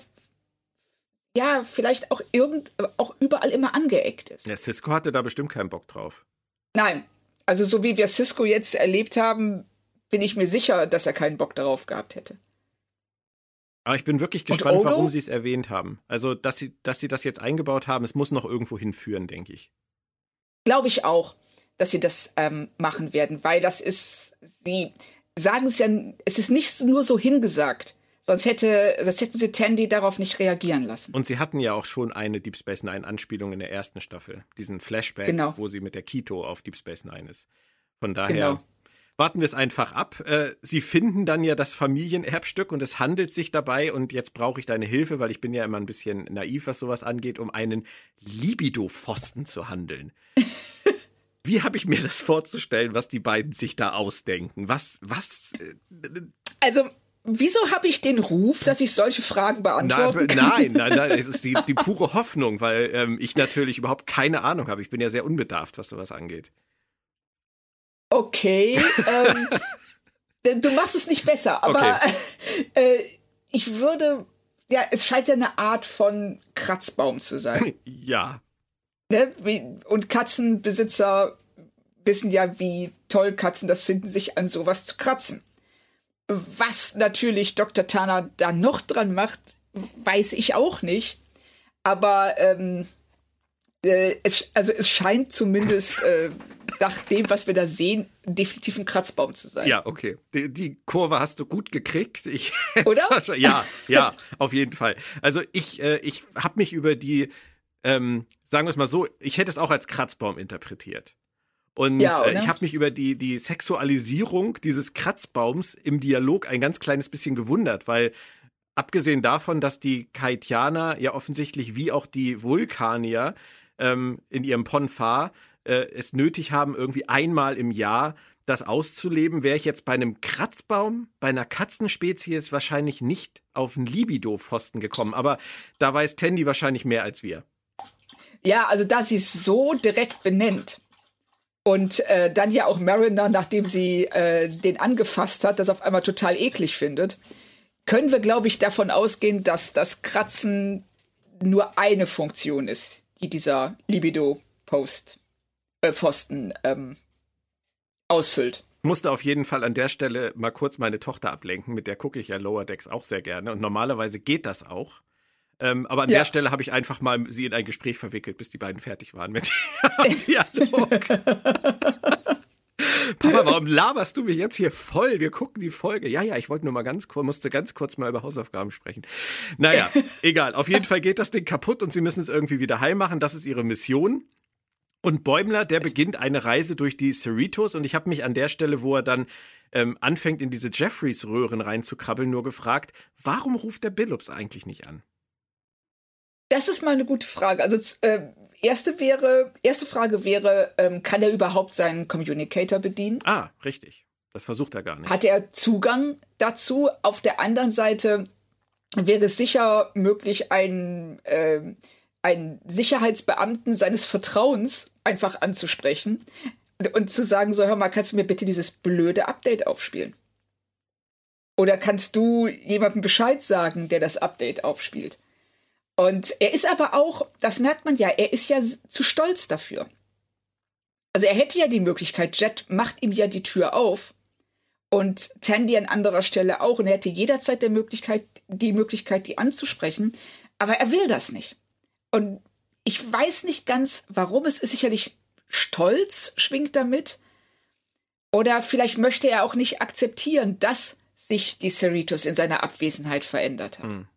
ja, vielleicht auch irgend auch überall immer angeeckt ist. Ja, Cisco hatte da bestimmt keinen Bock drauf. Nein. Also so wie wir Cisco jetzt erlebt haben, bin ich mir sicher, dass er keinen Bock darauf gehabt hätte. Aber ich bin wirklich gespannt, warum sie es erwähnt haben. Also, dass sie, dass sie das jetzt eingebaut haben, es muss noch irgendwo hinführen, denke ich. Glaube ich auch, dass sie das ähm, machen werden, weil das ist, sie sagen es ja, es ist nicht nur so hingesagt. Sonst, hätte, sonst hätten sie Tandy darauf nicht reagieren lassen. Und sie hatten ja auch schon eine Deep Space Nine Anspielung in der ersten Staffel. Diesen Flashback, genau. wo sie mit der Kito auf Deep Space Nine ist. Von daher genau. warten wir es einfach ab. Äh, sie finden dann ja das Familienerbstück und es handelt sich dabei, und jetzt brauche ich deine Hilfe, weil ich bin ja immer ein bisschen naiv, was sowas angeht, um einen Libido-Pfosten zu handeln. Wie habe ich mir das vorzustellen, was die beiden sich da ausdenken? Was, was? Äh, also, wieso habe ich den Ruf, dass ich solche Fragen beantworten kann? Nein, nein, nein, es ist die, die pure Hoffnung, weil ähm, ich natürlich überhaupt keine Ahnung habe. Ich bin ja sehr unbedarft, was sowas angeht. Okay, ähm, du machst es nicht besser, aber okay. äh, ich würde, ja, es scheint ja eine Art von Kratzbaum zu sein. Ja. Ne? Und Katzenbesitzer wissen ja, wie toll Katzen das finden, sich an sowas zu kratzen. Was natürlich Dr. Tana da noch dran macht, weiß ich auch nicht. Aber ähm, äh, es, also es scheint zumindest äh, nach dem, was wir da sehen, definitiv ein Kratzbaum zu sein. Ja, okay. Die, die Kurve hast du gut gekriegt. Ich, Oder? ja, ja, auf jeden Fall. Also ich, äh, ich habe mich über die ähm, sagen wir es mal so, ich hätte es auch als Kratzbaum interpretiert. Und ja, äh, ich habe mich über die, die Sexualisierung dieses Kratzbaums im Dialog ein ganz kleines bisschen gewundert, weil abgesehen davon, dass die Kaitianer ja offensichtlich wie auch die Vulkanier ähm, in ihrem Ponfar äh, es nötig haben, irgendwie einmal im Jahr das auszuleben, wäre ich jetzt bei einem Kratzbaum, bei einer Katzenspezies wahrscheinlich nicht auf einen Libido-Pfosten gekommen. Aber da weiß Tandy wahrscheinlich mehr als wir. Ja, also da sie es so direkt benennt und äh, dann ja auch Mariner, nachdem sie äh, den angefasst hat, das auf einmal total eklig findet, können wir, glaube ich, davon ausgehen, dass das Kratzen nur eine Funktion ist, die dieser Libido-Post äh, Pfosten ähm, ausfüllt. Musste auf jeden Fall an der Stelle mal kurz meine Tochter ablenken, mit der gucke ich ja Lower Decks auch sehr gerne und normalerweise geht das auch. Ähm, aber an ja. der Stelle habe ich einfach mal sie in ein Gespräch verwickelt, bis die beiden fertig waren mit dem Dialog. Papa, warum laberst du mich jetzt hier voll? Wir gucken die Folge. Ja, ja, ich wollte nur mal ganz kurz, musste ganz kurz mal über Hausaufgaben sprechen. Naja, egal. Auf jeden Fall geht das Ding kaputt und sie müssen es irgendwie wieder heim machen. Das ist ihre Mission. Und Bäumler, der beginnt eine Reise durch die Cerritos und ich habe mich an der Stelle, wo er dann ähm, anfängt, in diese Jeffreys-Röhren reinzukrabbeln, nur gefragt, warum ruft der Billups eigentlich nicht an? Das ist mal eine gute Frage. Also äh, erste wäre, erste Frage wäre, ähm, kann er überhaupt seinen Communicator bedienen? Ah, richtig. Das versucht er gar nicht. Hat er Zugang dazu? Auf der anderen Seite wäre es sicher möglich, einen, äh, einen Sicherheitsbeamten seines Vertrauens einfach anzusprechen und zu sagen, so hör mal, kannst du mir bitte dieses blöde Update aufspielen? Oder kannst du jemandem Bescheid sagen, der das Update aufspielt? Und er ist aber auch, das merkt man ja, er ist ja zu stolz dafür. Also er hätte ja die Möglichkeit, Jet macht ihm ja die Tür auf und Tandy an anderer Stelle auch und er hätte jederzeit der Möglichkeit, die Möglichkeit, die anzusprechen, aber er will das nicht. Und ich weiß nicht ganz, warum es ist sicherlich Stolz schwingt damit oder vielleicht möchte er auch nicht akzeptieren, dass sich die Cerritos in seiner Abwesenheit verändert hat. Hm.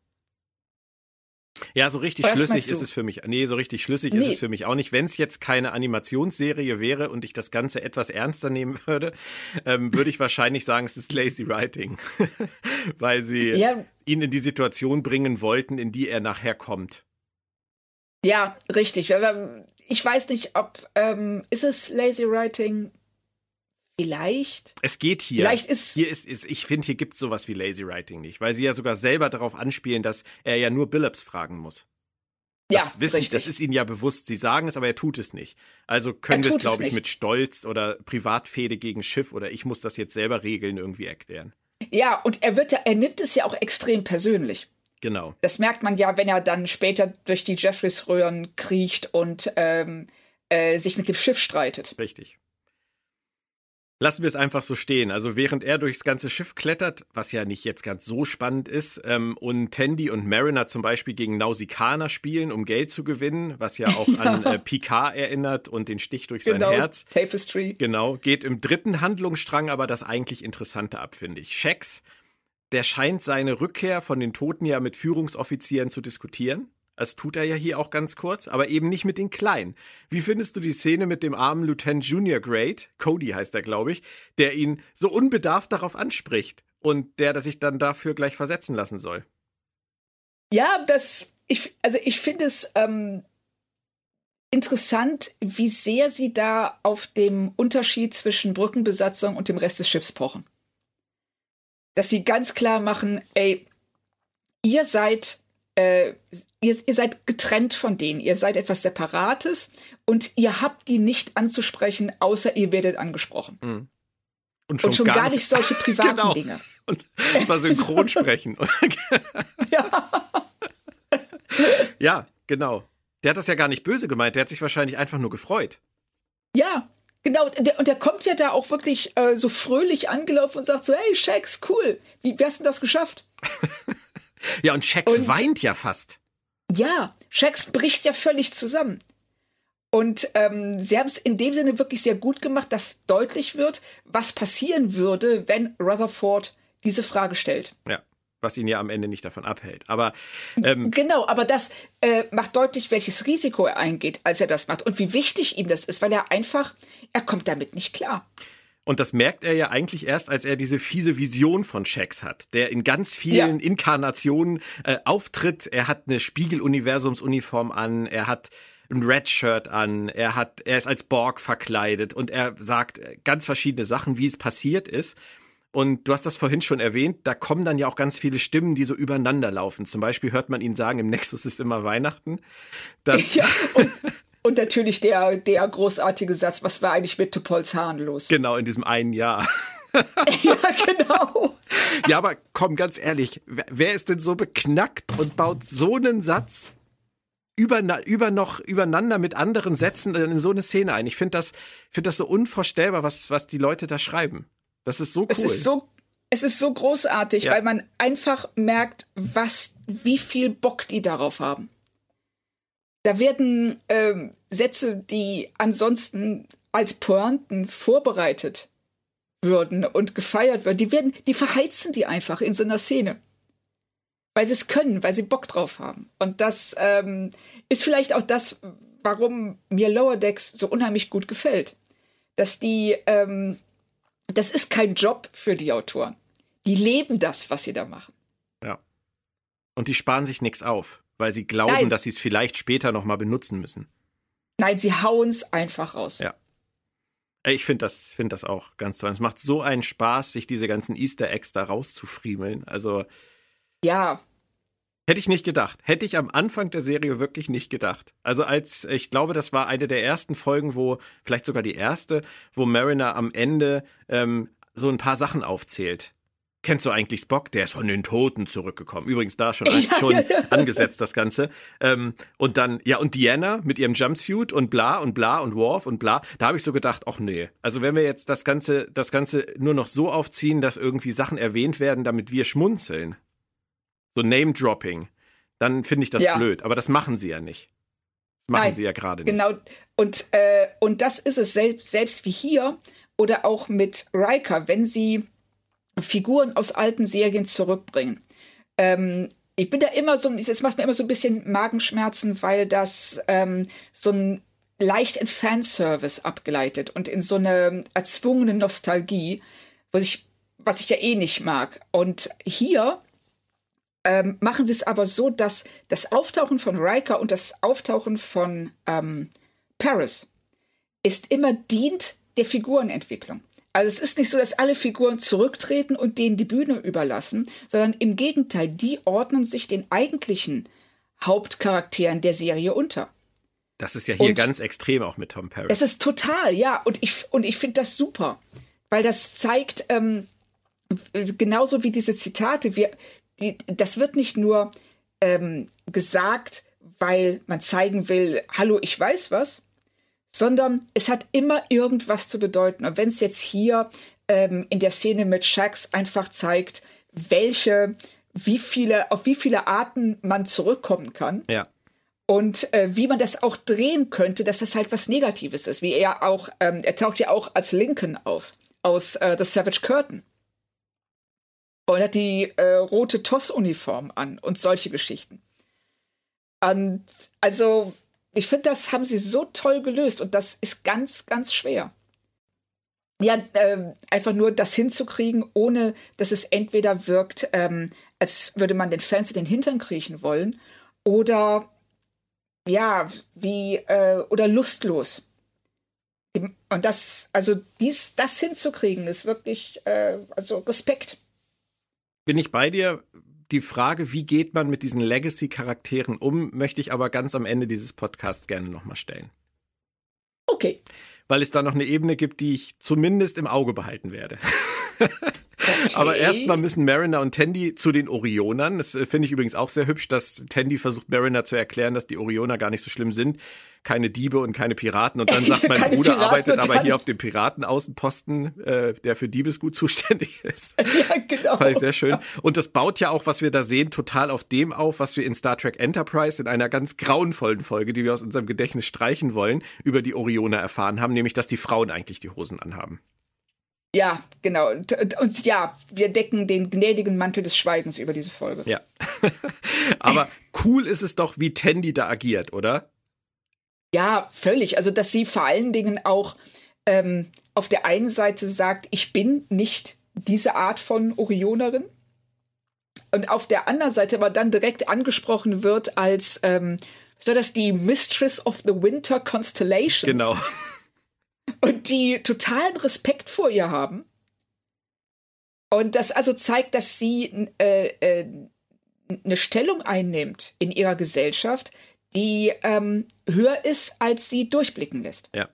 Ja, so richtig schlüssig ist es für mich. Nee, so richtig schlüssig nee. ist es für mich auch nicht. Wenn es jetzt keine Animationsserie wäre und ich das Ganze etwas ernster nehmen würde, ähm, würde ich wahrscheinlich sagen, es ist lazy writing. Weil sie ja. ihn in die Situation bringen wollten, in die er nachher kommt. Ja, richtig. Ich weiß nicht, ob ähm, ist es lazy writing? Vielleicht. Es geht hier. Vielleicht ist. Hier ist, ist ich finde, hier gibt es sowas wie Lazy Writing nicht, weil sie ja sogar selber darauf anspielen, dass er ja nur Billups fragen muss. Das ja, wissen, richtig. das ist ihnen ja bewusst. Sie sagen es, aber er tut es nicht. Also können wir es, glaube ich, mit Stolz oder Privatfehde gegen Schiff oder ich muss das jetzt selber regeln irgendwie erklären. Ja, und er wird ja, er nimmt es ja auch extrem persönlich. Genau. Das merkt man ja, wenn er dann später durch die Jeffreys-Röhren kriecht und ähm, äh, sich mit dem Schiff streitet. Richtig. Lassen wir es einfach so stehen. Also während er durchs ganze Schiff klettert, was ja nicht jetzt ganz so spannend ist, ähm, und Tandy und Mariner zum Beispiel gegen Nausikaner spielen, um Geld zu gewinnen, was ja auch ja. an äh, Picard erinnert und den Stich durch genau. sein Herz. Tapestry. Genau, geht im dritten Handlungsstrang aber das eigentlich Interessante ab, finde ich. Shax, der scheint seine Rückkehr von den Toten ja mit Führungsoffizieren zu diskutieren. Das tut er ja hier auch ganz kurz, aber eben nicht mit den Kleinen. Wie findest du die Szene mit dem armen Lieutenant Junior Grade, Cody heißt er, glaube ich, der ihn so unbedarft darauf anspricht und der, der sich dann dafür gleich versetzen lassen soll? Ja, das, ich, also ich finde es ähm, interessant, wie sehr sie da auf dem Unterschied zwischen Brückenbesatzung und dem Rest des Schiffs pochen. Dass sie ganz klar machen, ey, ihr seid äh, ihr, ihr seid getrennt von denen, ihr seid etwas Separates und ihr habt die nicht anzusprechen, außer ihr werdet angesprochen. Mhm. Und schon, und schon gar, gar, nicht solche privaten genau. Dinge. Und mal synchron sprechen. ja. ja, genau. Der hat das ja gar nicht böse gemeint, der hat sich wahrscheinlich einfach nur gefreut. Ja, Genau, der, und der kommt ja da auch wirklich äh, so fröhlich angelaufen und sagt so, hey Shax, cool, wie, wie hast du das geschafft? Ja, und Shax und, weint ja fast. Ja, Shax bricht ja völlig zusammen. Und ähm, sie haben es in dem Sinne wirklich sehr gut gemacht, dass deutlich wird, was passieren würde, wenn Rutherford diese Frage stellt. Ja, was ihn ja am Ende nicht davon abhält. Aber ähm, genau, aber das äh, macht deutlich, welches Risiko er eingeht, als er das macht und wie wichtig ihm das ist, weil er einfach, er kommt damit nicht klar. Und das merkt er ja eigentlich erst, als er diese fiese Vision von Shax hat, der in ganz vielen ja. Inkarnationen äh, auftritt. Er hat eine Spiegeluniversumsuniform an, er hat ein Red-Shirt an, er hat, er ist als Borg verkleidet und er sagt ganz verschiedene Sachen, wie es passiert ist. Und du hast das vorhin schon erwähnt, da kommen dann ja auch ganz viele Stimmen, die so übereinander laufen. Zum Beispiel hört man ihn sagen, im Nexus ist immer Weihnachten. Das ja, und, Und natürlich der, der großartige Satz, was war eigentlich mit Tupols Haaren los? Genau, in diesem einen Jahr. ja, genau. Ja, aber komm, ganz ehrlich, wer, ist denn so beknackt und baut so einen Satz über, über noch übereinander mit anderen Sätzen in so eine Szene ein? Ich finde das, finde das so unvorstellbar, was, was die Leute da schreiben. Das ist so cool. Es ist so, es ist so großartig, ja. weil man einfach merkt, was, wie viel Bock die darauf haben. Da werden ähm, Sätze, die ansonsten als Pointen vorbereitet würden und gefeiert würden, die werden, die verheizen die einfach in so einer Szene. Weil sie es können, weil sie Bock drauf haben. Und das ähm, ist vielleicht auch das, warum mir Lower Decks so unheimlich gut gefällt. Dass die, ähm, das ist kein Job für die Autoren. Die leben das, was sie da machen. Ja. Und die sparen sich nichts auf weil sie glauben, Nein. dass sie es vielleicht später nochmal benutzen müssen. Nein, sie hauen es einfach raus. Ja. Ich finde das, find das auch ganz toll. Es macht so einen Spaß, sich diese ganzen Easter Eggs da rauszufriemeln. Also. Ja. Hätte ich nicht gedacht. Hätte ich am Anfang der Serie wirklich nicht gedacht. Also als, ich glaube, das war eine der ersten Folgen, wo, vielleicht sogar die erste, wo Mariner am Ende ähm, so ein paar Sachen aufzählt kennst du eigentlich Spock? Der ist von den Toten zurückgekommen. Übrigens da schon, ja, schon ja, ja. angesetzt, das Ganze. Ähm, und dann, ja, und Diana mit ihrem Jumpsuit und bla und bla und Worf und bla. Da habe ich so gedacht, ach nee. Also wenn wir jetzt das Ganze, das Ganze nur noch so aufziehen, dass irgendwie Sachen erwähnt werden, damit wir schmunzeln. So Name-Dropping. Dann finde ich das blöd. Aber das machen sie ja nicht. Das machen Nein, sie ja gerade nicht. Genau. Und, äh, und das ist es selbst, selbst wie hier oder auch mit Riker, wenn sie Figuren aus alten Serien zurückbringen. Ähm, ich bin da immer so, das macht mir immer so ein bisschen Magenschmerzen, weil das ähm, so ein leicht in Fanservice abgeleitet und in so eine erzwungene Nostalgie, was ich, was ich ja eh nicht mag. Und hier ähm, machen sie es aber so, dass das Auftauchen von Riker und das Auftauchen von ähm, Paris ist immer dient der Figurenentwicklung. Also es ist nicht so, dass alle Figuren zurücktreten und denen die Bühne überlassen, sondern im Gegenteil, die ordnen sich den eigentlichen Hauptcharakteren der Serie unter. Das ist ja hier und ganz extrem auch mit Tom Paris. Es ist total, ja, und ich, und ich finde das super, weil das zeigt, ähm, genauso wie diese Zitate, wir, die, das wird nicht nur ähm, gesagt, weil man zeigen will, hallo, ich weiß was, sondern es hat immer irgendwas zu bedeuten. Und wenn es jetzt hier ähm, in der Szene mit Shax einfach zeigt, welche, wie viele, auf wie viele Arten man zurückkommen kann. Ja. Und äh, wie man das auch drehen könnte, dass das halt was Negatives ist. Wie er auch, ähm, er taucht ja auch als Lincoln auf, aus äh, The Savage Curtain. Und hat die äh, rote TOS-Uniform an und solche Geschichten. Und also ich finde, das haben sie so toll gelöst und das ist ganz, ganz schwer. Ja, äh, einfach nur das hinzukriegen, ohne dass es entweder wirkt, ähm, als würde man den Fans in den Hintern kriechen wollen, oder ja, wie, äh, oder lustlos. Und das, also dies, das hinzukriegen, ist wirklich, äh, also Respekt. Bin ich bei dir? Die Frage, wie geht man mit diesen Legacy-Charakteren um, möchte ich aber ganz am Ende dieses Podcasts gerne nochmal stellen. Okay. Weil es da noch eine Ebene gibt, die ich zumindest im Auge behalten werde. Okay. Aber erstmal müssen Mariner und Tandy zu den Orionern. Das äh, finde ich übrigens auch sehr hübsch, dass Tandy versucht, Mariner zu erklären, dass die Orioner gar nicht so schlimm sind. Keine Diebe und keine Piraten. Und dann sagt mein Bruder Piraten arbeitet aber hier auf dem Piratenaußenposten, äh, der für Diebesgut zuständig ist. Ja, genau. Fand ich sehr schön. Und das baut ja auch, was wir da sehen, total auf dem auf, was wir in Star Trek Enterprise in einer ganz grauenvollen Folge, die wir aus unserem Gedächtnis streichen wollen, über die Orioner erfahren haben, nämlich, dass die Frauen eigentlich die Hosen anhaben. Ja, genau. Und, und, ja, wir decken den gnädigen Mantel des Schweigens über diese Folge. Ja. Aber cool ist es doch, wie Tandy da agiert, oder? Ja, völlig. Also, dass sie vor allen Dingen auch ähm, auf der einen Seite sagt, ich bin nicht diese Art von Orionerin. Und auf der anderen Seite aber dann direkt angesprochen wird als, ähm, so dass die Mistress of the Winter Constellations. Genau und die totalen Respekt vor ihr haben. Und das also zeigt, dass sie äh, äh, eine Stellung einnimmt in ihrer Gesellschaft, die ähm, höher ist, als sie durchblicken lässt. Ja.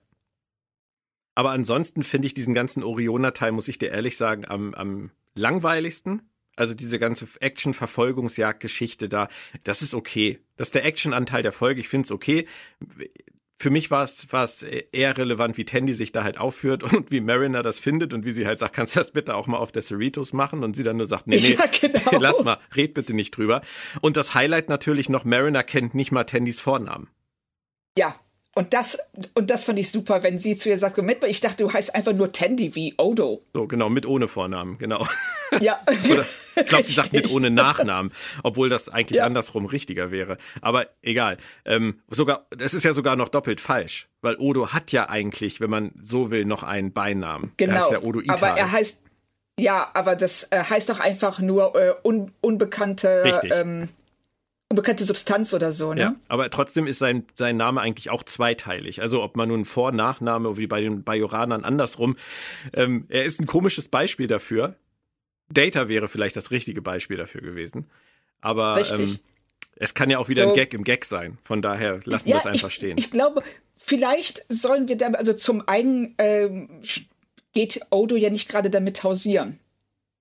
Aber ansonsten finde ich diesen ganzen Orioner-Teil, muss ich dir ehrlich sagen, am, am langweiligsten. Also diese ganze Action-Verfolgungsjagd-Geschichte da, das ist okay. Das ist der Action-Anteil der Folge, ich finde es okay für mich war es, war es eher relevant, wie Tandy sich da halt aufführt und wie Mariner das findet und wie sie halt sagt, kannst du das bitte auch mal auf der Cerritos machen? Und sie dann nur sagt, nee, nee, ja, genau. lass mal, red bitte nicht drüber. Und das Highlight natürlich noch, Mariner kennt nicht mal Tandys Vornamen. Ja, und das, und das fand ich super, wenn sie zu ihr sagt, Moment ich dachte, du heißt einfach nur Tandy wie Odo. So, genau, mit ohne Vornamen, genau. Ja. Oder, ich glaube, sie sagt mit ohne Nachnamen, obwohl das eigentlich ja. andersrum richtiger wäre. Aber egal. Ähm, sogar, es ist ja sogar noch doppelt falsch, weil Odo hat ja eigentlich, wenn man so will, noch einen Beinamen. Genau. Er ja Odo Ital. Aber er heißt, ja, aber das äh, heißt doch einfach nur äh, un, unbekannte ähm, unbekannte Substanz oder so, ne? Ja, aber trotzdem ist sein, sein Name eigentlich auch zweiteilig. Also ob man nun Vor- Nachname, wie bei den Bajoranern andersrum. Ähm, er ist ein komisches Beispiel dafür. Data wäre vielleicht das richtige Beispiel dafür gewesen. Aber ähm, es kann ja auch wieder so. ein Gag im Gag sein. Von daher lassen ja, wir es einfach ich, stehen. Ich glaube, vielleicht sollen wir da, also zum einen ähm, geht Odo ja nicht gerade damit hausieren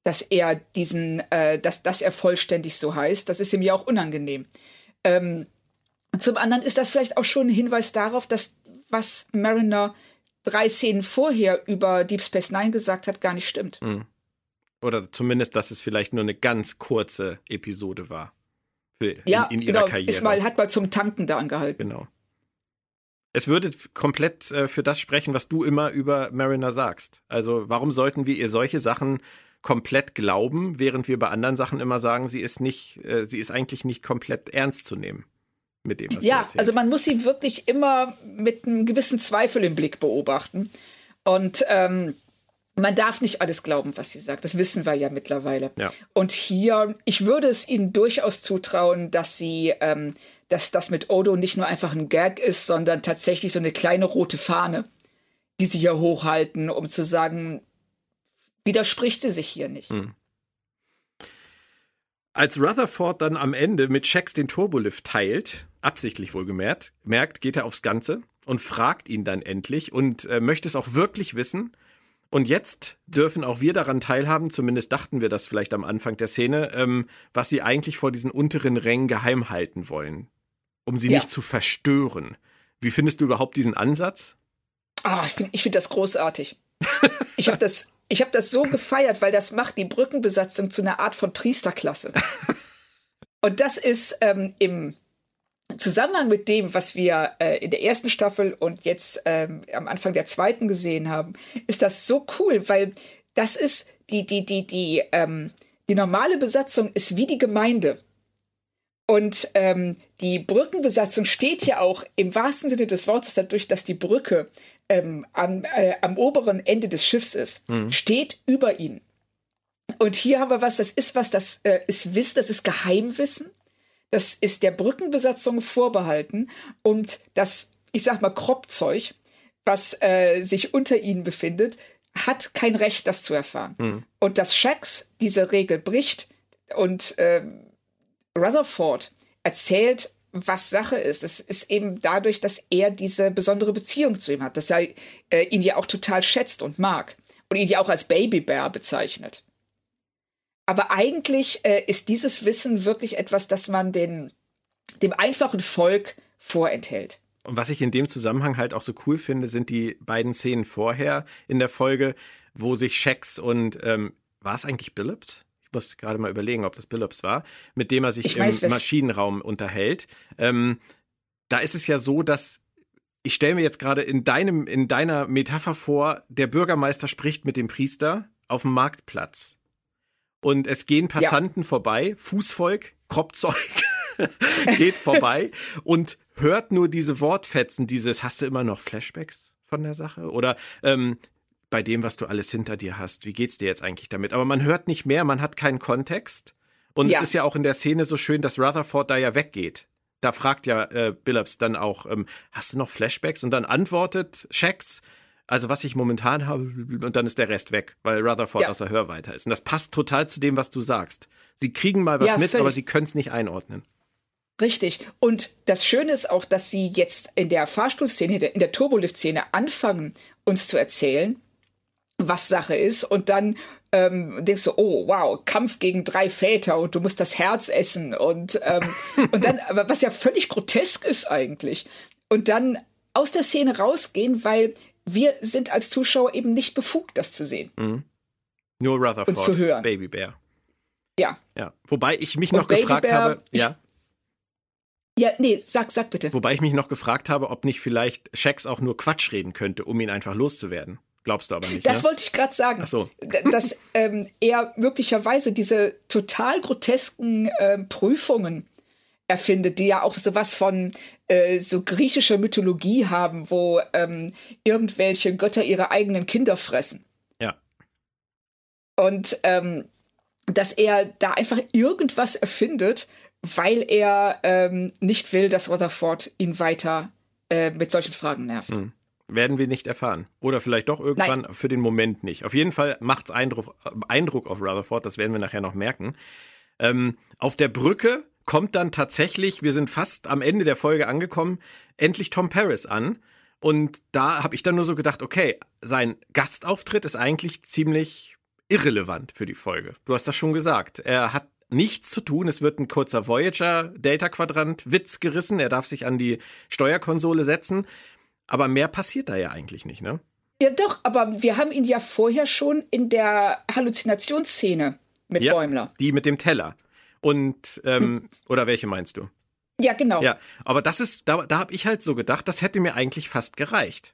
dass er diesen, äh, dass, dass er vollständig so heißt. Das ist ihm ja auch unangenehm. Ähm, zum anderen ist das vielleicht auch schon ein Hinweis darauf, dass was Mariner drei Szenen vorher über Deep Space Nine gesagt hat, gar nicht stimmt. Mhm. Oder zumindest, dass es vielleicht nur eine ganz kurze Episode war. Für, ja, in, in ihrer genau, Karriere. Ist mal, hat mal zum Tanken da angehalten. Genau. Es würde komplett äh, für das sprechen, was du immer über Mariner sagst. Also, warum sollten wir ihr solche Sachen komplett glauben, während wir bei anderen Sachen immer sagen, sie ist nicht, äh, sie ist eigentlich nicht komplett ernst zu nehmen mit dem, was Ja, also man muss sie wirklich immer mit einem gewissen Zweifel im Blick beobachten. Und ähm, man darf nicht alles glauben, was sie sagt. Das wissen wir ja mittlerweile. Ja. Und hier, ich würde es ihnen durchaus zutrauen, dass sie, ähm, dass das mit Odo nicht nur einfach ein Gag ist, sondern tatsächlich so eine kleine rote Fahne, die sie hier hochhalten, um zu sagen, widerspricht sie sich hier nicht. Hm. Als Rutherford dann am Ende mit Shax den Turbolift teilt, absichtlich wohlgemerkt, merkt, geht er aufs Ganze und fragt ihn dann endlich und äh, möchte es auch wirklich wissen. Und jetzt dürfen auch wir daran teilhaben, zumindest dachten wir das vielleicht am Anfang der Szene, ähm, was sie eigentlich vor diesen unteren Rängen geheim halten wollen, um sie ja. nicht zu verstören. Wie findest du überhaupt diesen Ansatz? Ah, ich finde find das großartig. ich habe das, ich hab das so gefeiert, weil das macht die Brückenbesatzung zu einer Art von Priesterklasse. Und das ist ähm, im Zusammenhang mit dem, was wir äh, in der ersten Staffel und jetzt ähm, am Anfang der zweiten gesehen haben, ist das so cool, weil das ist die, die, die, die, ähm, die normale Besatzung ist wie die Gemeinde. Und ähm, die Brückenbesatzung steht ja auch im wahrsten Sinne des Wortes dadurch, dass die Brücke ähm, am, äh, am oberen Ende des Schiffs ist, mhm. steht über ihnen. Und hier haben wir was, das ist was, das äh, ist Wissen, das ist Geheimwissen. Das ist der Brückenbesatzung vorbehalten und das, ich sag mal, Kropfzeug, was äh, sich unter ihnen befindet, hat kein Recht, das zu erfahren. Mhm. Und dass Shax diese Regel bricht und äh, Rutherford erzählt, was Sache ist. Es ist eben dadurch, dass er diese besondere Beziehung zu ihm hat, dass er äh, ihn ja auch total schätzt und mag und ihn ja auch als Babybär bezeichnet. Aber eigentlich äh, ist dieses Wissen wirklich etwas, das man den, dem einfachen Volk vorenthält. Und was ich in dem Zusammenhang halt auch so cool finde, sind die beiden Szenen vorher in der Folge, wo sich Shax und ähm, war es eigentlich Billups? Ich muss gerade mal überlegen, ob das Billups war, mit dem er sich im Maschinenraum unterhält. Ähm, da ist es ja so, dass ich stelle mir jetzt gerade in deinem in deiner Metapher vor, der Bürgermeister spricht mit dem Priester auf dem Marktplatz und es gehen Passanten ja. vorbei, Fußvolk, Kropfzeug geht vorbei und hört nur diese Wortfetzen, dieses, hast du immer noch Flashbacks von der Sache? Oder ähm, bei dem, was du alles hinter dir hast, wie geht's dir jetzt eigentlich damit? Aber man hört nicht mehr, man hat keinen Kontext. Und ja. es ist ja auch in der Szene so schön, dass Rutherford da ja weggeht. Da fragt ja äh, Billups dann auch, ähm, hast du noch Flashbacks? Und dann antwortet Shax, also was ich momentan habe, und dann ist der Rest weg, weil Rutherford ja. außer Hörweiter ist. Und das passt total zu dem, was du sagst. Sie kriegen mal was ja, mit, völlig. aber sie können es nicht einordnen. Richtig. Und das Schöne ist auch, dass sie jetzt in der Fahrstuhlszene, in der Turbolift-Szene anfangen, uns zu erzählen, was Sache ist. Und dann ähm, denkst du, oh wow, Kampf gegen drei Väter und du musst das Herz essen. Und, ähm, und dann, was ja völlig grotesk ist eigentlich. Und dann aus der Szene rausgehen, weil wir sind als Zuschauer eben nicht befugt, das zu sehen. Mhm. Nur Rutherford, und zu hören. Baby Bear. Ja. Ja. Wobei ich mich noch Baby gefragt Bear, habe, ja. Ja, nee, sag, sag bitte. Wobei ich mich noch gefragt habe, ob nicht vielleicht Shax auch nur Quatsch reden könnte, um ihn einfach loszuwerden. Glaubst du aber nicht. Das ne? wollte ich gerade sagen. Ach so. Dass ähm, er möglicherweise diese total grotesken äh, Prüfungen erfindet, die ja auch sowas von äh, so griechischer Mythologie haben, wo ähm, irgendwelche Götter ihre eigenen Kinder fressen. Ja. Und ähm, dass er da einfach irgendwas erfindet, weil er ähm, nicht will, dass Rutherford ihn weiter äh, mit solchen Fragen nervt. Hm. Werden wir nicht erfahren. Oder vielleicht doch irgendwann Nein. für den Moment nicht. Auf jeden Fall macht es Eindruck, Eindruck auf Rutherford, das werden wir nachher noch merken. Ähm, auf der Brücke kommt dann tatsächlich, wir sind fast am Ende der Folge angekommen, endlich Tom Paris an. Und da habe ich dann nur so gedacht, okay, sein Gastauftritt ist eigentlich ziemlich irrelevant für die Folge. Du hast das schon gesagt. Er hat nichts zu tun. Es wird ein kurzer Voyager Delta Quadrant Witz gerissen. Er darf sich an die Steuerkonsole setzen. Aber mehr passiert da ja eigentlich nicht, ne? Ja, doch, aber wir haben ihn ja vorher schon in der Halluzinationsszene mit ja, Bäumler. Die mit dem Teller. Und, ähm, hm. oder welche meinst du? Ja, genau. Ja, aber das ist, da, da habe ich halt so gedacht, das hätte mir eigentlich fast gereicht.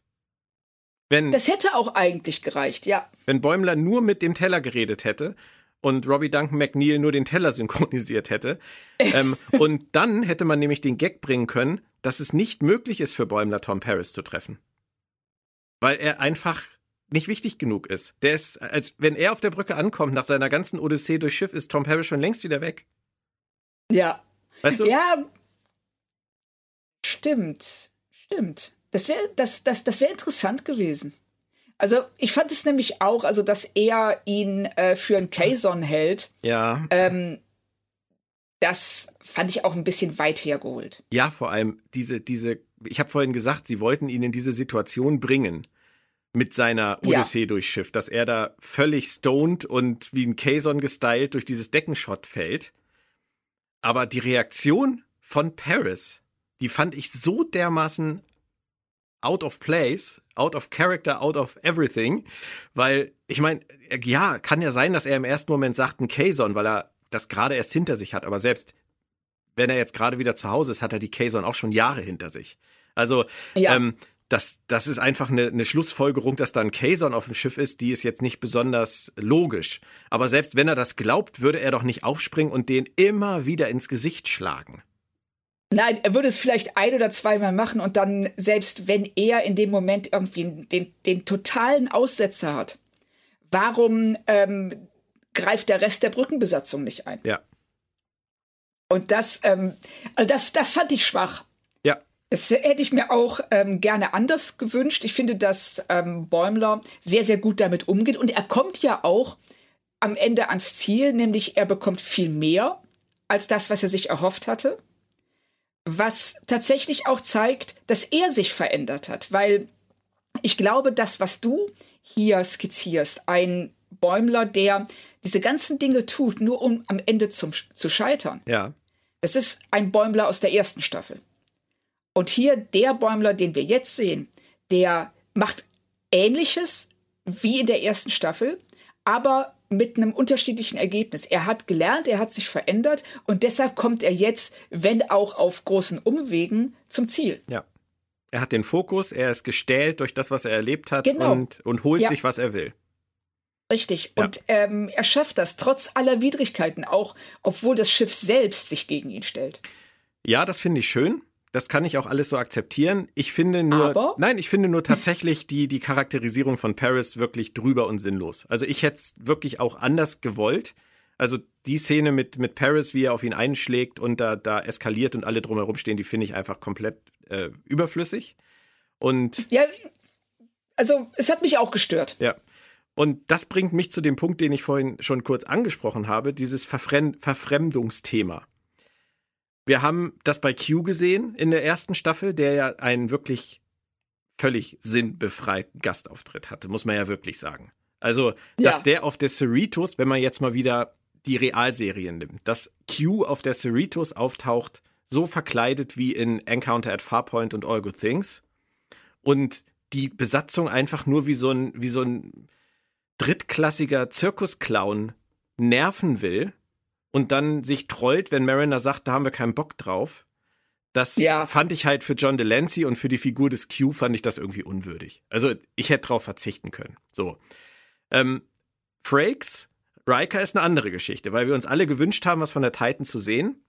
Wenn, das hätte auch eigentlich gereicht, ja. Wenn Bäumler nur mit dem Teller geredet hätte und Robbie Duncan McNeil nur den Teller synchronisiert hätte. ähm, und dann hätte man nämlich den Gag bringen können, dass es nicht möglich ist für Bäumler, Tom Paris zu treffen. Weil er einfach nicht wichtig genug ist. Der ist, als wenn er auf der Brücke ankommt, nach seiner ganzen Odyssee durch Schiff, ist Tom Paris schon längst wieder weg. Ja. Weißt du? Ja. Stimmt. Stimmt. Das wäre das, das, das wär interessant gewesen. Also ich fand es nämlich auch, also dass er ihn äh, für einen Kazon hält. Ja. Ähm, das fand ich auch ein bisschen weit hergeholt. Ja, vor allem diese, diese, ich habe vorhin gesagt, sie wollten ihn in diese Situation bringen mit seiner Odyssee ja. durchs Schiff, dass er da völlig stoned und wie ein Kazon gestylt durch dieses Deckenshot fällt. Aber die Reaktion von Paris, die fand ich so dermaßen out of place, out of character, out of everything, weil ich meine, ja, kann ja sein, dass er im ersten Moment sagt ein Kazon, weil er das gerade erst hinter sich hat, aber selbst wenn er jetzt gerade wieder zu Hause ist, hat er die Kazon auch schon Jahre hinter sich. Also ja. ähm, das, das ist einfach eine, eine Schlussfolgerung, dass da ein Kazon auf dem Schiff ist, die ist jetzt nicht besonders logisch. Aber selbst wenn er das glaubt, würde er doch nicht aufspringen und den immer wieder ins Gesicht schlagen. Nein, er würde es vielleicht ein oder zweimal machen und dann, selbst wenn er in dem Moment irgendwie den, den totalen Aussetzer hat, warum ähm, greift der Rest der Brückenbesatzung nicht ein? Ja. Und das, ähm, also das, das fand ich schwach. Das hätte ich mir auch ähm, gerne anders gewünscht. Ich finde, dass ähm, Bäumler sehr, sehr gut damit umgeht. Und er kommt ja auch am Ende ans Ziel, nämlich er bekommt viel mehr als das, was er sich erhofft hatte was tatsächlich auch zeigt, dass er sich verändert hat, weil ich glaube, das, was du hier skizzierst, ein Bäumler, der diese ganzen Dinge tut, nur um am Ende zum, zu scheitern. Ja. Das ist ein Bäumler aus der ersten Staffel. Und hier der Bäumler, den wir jetzt sehen, der macht Ähnliches wie in der ersten Staffel, aber mit einem unterschiedlichen Ergebnis. Er hat gelernt, er hat sich verändert und deshalb kommt er jetzt, wenn auch auf großen Umwegen, zum Ziel. Ja. Er hat den Fokus, er ist gestählt durch das, was er erlebt hat genau. und, und holt ja. sich, was er will. Richtig. Ja. Und ähm, er schafft das trotz aller Widrigkeiten, auch obwohl das Schiff selbst sich gegen ihn stellt. Ja, das finde ich schön. Das kann ich auch alles so akzeptieren. Ich finde nur, Aber? nein, ich finde nur tatsächlich die, die Charakterisierung von Paris wirklich drüber und sinnlos. Also ich hätte es wirklich auch anders gewollt. Also die Szene mit, mit Paris, wie er auf ihn einschlägt und da, da eskaliert und alle drumherum stehen, die finde ich einfach komplett äh, überflüssig. Und ja, also es hat mich auch gestört. Ja. Und das bringt mich zu dem Punkt, den ich vorhin schon kurz angesprochen habe, dieses Verfremd Verfremdungsthema. Wir haben das bei Q gesehen in der ersten Staffel, der ja einen wirklich völlig sinnbefreiten Gastauftritt hatte, muss man ja wirklich sagen. Also, dass ja. der auf der Cerritos, wenn man jetzt mal wieder die Realserien nimmt, dass Q auf der Cerritos auftaucht, so verkleidet wie in Encounter at Farpoint und All Good Things und die Besatzung einfach nur wie so ein, wie so ein drittklassiger Zirkusclown nerven will und dann sich trollt, wenn Mariner sagt, da haben wir keinen Bock drauf. Das ja. fand ich halt für John Delancey und für die Figur des Q fand ich das irgendwie unwürdig. Also ich hätte drauf verzichten können. So. Ähm, Frakes, Riker ist eine andere Geschichte, weil wir uns alle gewünscht haben, was von der Titan zu sehen.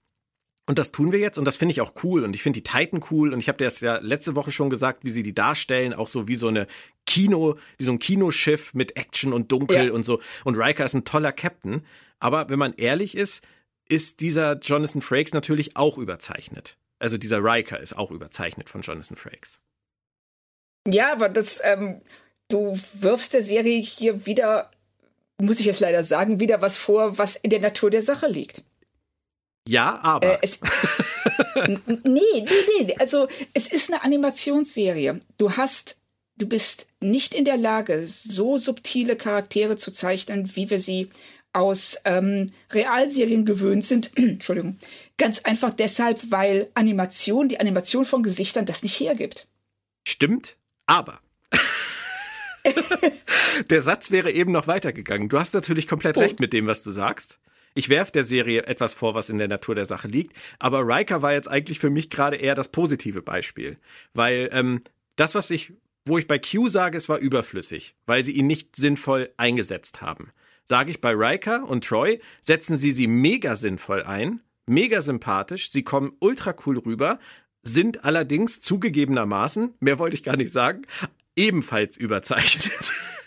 Und das tun wir jetzt und das finde ich auch cool und ich finde die Titan cool und ich habe dir das ja letzte Woche schon gesagt, wie sie die darstellen, auch so wie so eine Kino, wie so ein Kinoschiff mit Action und Dunkel ja. und so. Und Riker ist ein toller Captain. Aber wenn man ehrlich ist, ist dieser Jonathan Frakes natürlich auch überzeichnet. Also dieser Riker ist auch überzeichnet von Jonathan Frakes. Ja, aber das, ähm, du wirfst der Serie hier wieder, muss ich jetzt leider sagen, wieder was vor, was in der Natur der Sache liegt. Ja, aber. Äh, es, nee, nee, nee. Also, es ist eine Animationsserie. Du hast, du bist nicht in der Lage, so subtile Charaktere zu zeichnen, wie wir sie aus ähm, Realserien gewöhnt sind. Entschuldigung. Ganz einfach deshalb, weil Animation, die Animation von Gesichtern das nicht hergibt. Stimmt, aber. der Satz wäre eben noch weitergegangen. Du hast natürlich komplett oh. recht mit dem, was du sagst. Ich werfe der Serie etwas vor, was in der Natur der Sache liegt. Aber Riker war jetzt eigentlich für mich gerade eher das positive Beispiel. Weil ähm, das, was ich wo ich bei Q sage, es war überflüssig, weil sie ihn nicht sinnvoll eingesetzt haben. Sage ich bei Riker und Troy, setzen sie sie mega sinnvoll ein, mega sympathisch, sie kommen ultra cool rüber, sind allerdings zugegebenermaßen, mehr wollte ich gar nicht sagen, ebenfalls überzeichnet.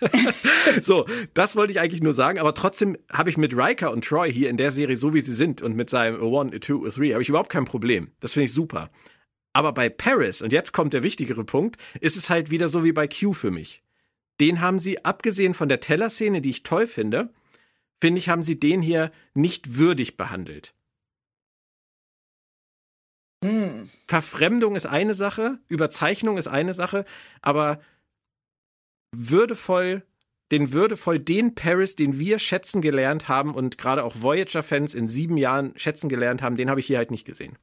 so, das wollte ich eigentlich nur sagen, aber trotzdem habe ich mit Riker und Troy hier in der Serie, so wie sie sind, und mit seinem a One, a Two, a Three, habe ich überhaupt kein Problem. Das finde ich super. Aber bei Paris, und jetzt kommt der wichtigere Punkt, ist es halt wieder so wie bei Q für mich. Den haben sie, abgesehen von der Teller-Szene, die ich toll finde, finde ich, haben sie den hier nicht würdig behandelt. Hm. Verfremdung ist eine Sache, Überzeichnung ist eine Sache, aber würdevoll, den würdevoll den Paris, den wir schätzen gelernt haben und gerade auch Voyager-Fans in sieben Jahren schätzen gelernt haben, den habe ich hier halt nicht gesehen.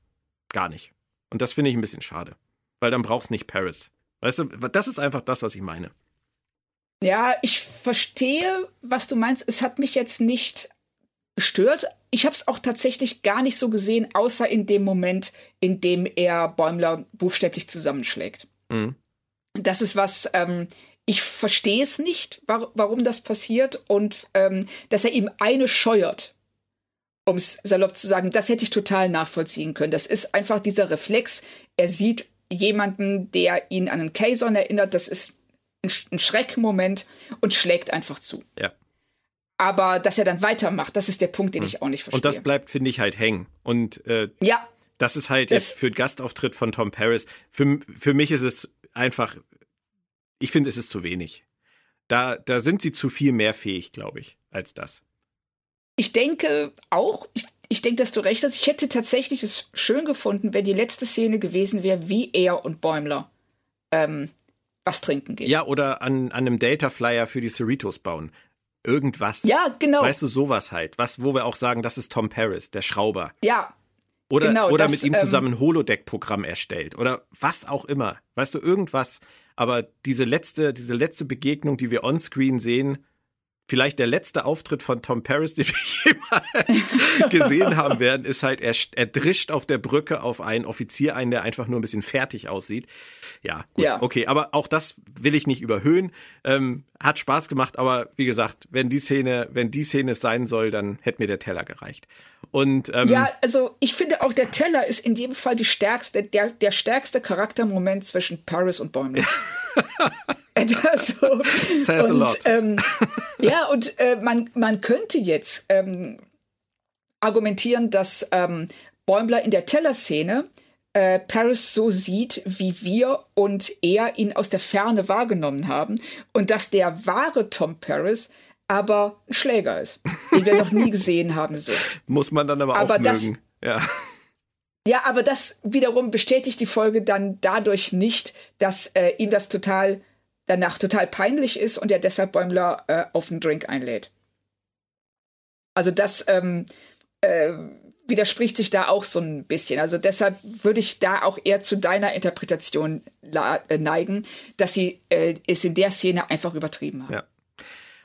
Gar nicht. Und das finde ich ein bisschen schade. Weil dann brauchst nicht Paris. Weißt du, das ist einfach das, was ich meine. Ja, ich verstehe, was du meinst. Es hat mich jetzt nicht gestört. Ich habe es auch tatsächlich gar nicht so gesehen, außer in dem Moment, in dem er Bäumler buchstäblich zusammenschlägt. Mhm. Das ist was, ähm, ich verstehe es nicht, war, warum das passiert und ähm, dass er ihm eine scheuert, um es salopp zu sagen, das hätte ich total nachvollziehen können. Das ist einfach dieser Reflex. Er sieht jemanden, der ihn an einen Kayson erinnert. Das ist ein, ein Schreckmoment und schlägt einfach zu. Ja. Aber dass er dann weitermacht, das ist der Punkt, den hm. ich auch nicht verstehe. Und das bleibt, finde ich, halt hängen. Und äh, ja. Das ist halt das jetzt für den Gastauftritt von Tom Paris. Für, für mich ist es einfach ich finde, es ist zu wenig. Da, da sind sie zu viel mehr fähig, glaube ich, als das. Ich denke auch, ich, ich denke, dass du recht hast. Ich hätte tatsächlich es schön gefunden, wenn die letzte Szene gewesen wäre, wie er und Bäumler ähm, was trinken gehen. Ja, oder an, an einem Delta Flyer für die Cerritos bauen. Irgendwas. Ja, genau. Weißt du, sowas halt. Was, wo wir auch sagen, das ist Tom Paris, der Schrauber. Ja. Oder, genau, oder das, mit ihm ähm, zusammen ein Holodeck-Programm erstellt. Oder was auch immer. Weißt du, irgendwas. Aber diese letzte, diese letzte Begegnung, die wir onscreen sehen, vielleicht der letzte Auftritt von Tom Paris, den wir jemals gesehen haben werden, ist halt, er, er drischt auf der Brücke auf einen Offizier ein, der einfach nur ein bisschen fertig aussieht. Ja, gut, ja. okay, aber auch das will ich nicht überhöhen. Ähm, hat Spaß gemacht, aber wie gesagt, wenn die Szene, wenn die Szene sein soll, dann hätte mir der Teller gereicht. Und ähm, ja, also ich finde auch der Teller ist in jedem Fall die stärkste, der, der stärkste Charaktermoment zwischen Paris und Bäumler. also, Says und, a lot. Ähm, ja, und äh, man, man könnte jetzt ähm, argumentieren, dass ähm, Bäumler in der Teller-Szene äh, Paris so sieht, wie wir und er ihn aus der Ferne wahrgenommen haben und dass der wahre Tom Paris aber ein Schläger ist, den wir noch nie gesehen haben. So. Muss man dann aber, aber auch das, mögen. Ja. Ja, aber das wiederum bestätigt die Folge dann dadurch nicht, dass äh, ihm das total danach total peinlich ist und er deshalb Bäumler äh, auf einen Drink einlädt. Also das ähm, äh, widerspricht sich da auch so ein bisschen. Also deshalb würde ich da auch eher zu deiner Interpretation äh, neigen, dass sie äh, es in der Szene einfach übertrieben haben. Ja.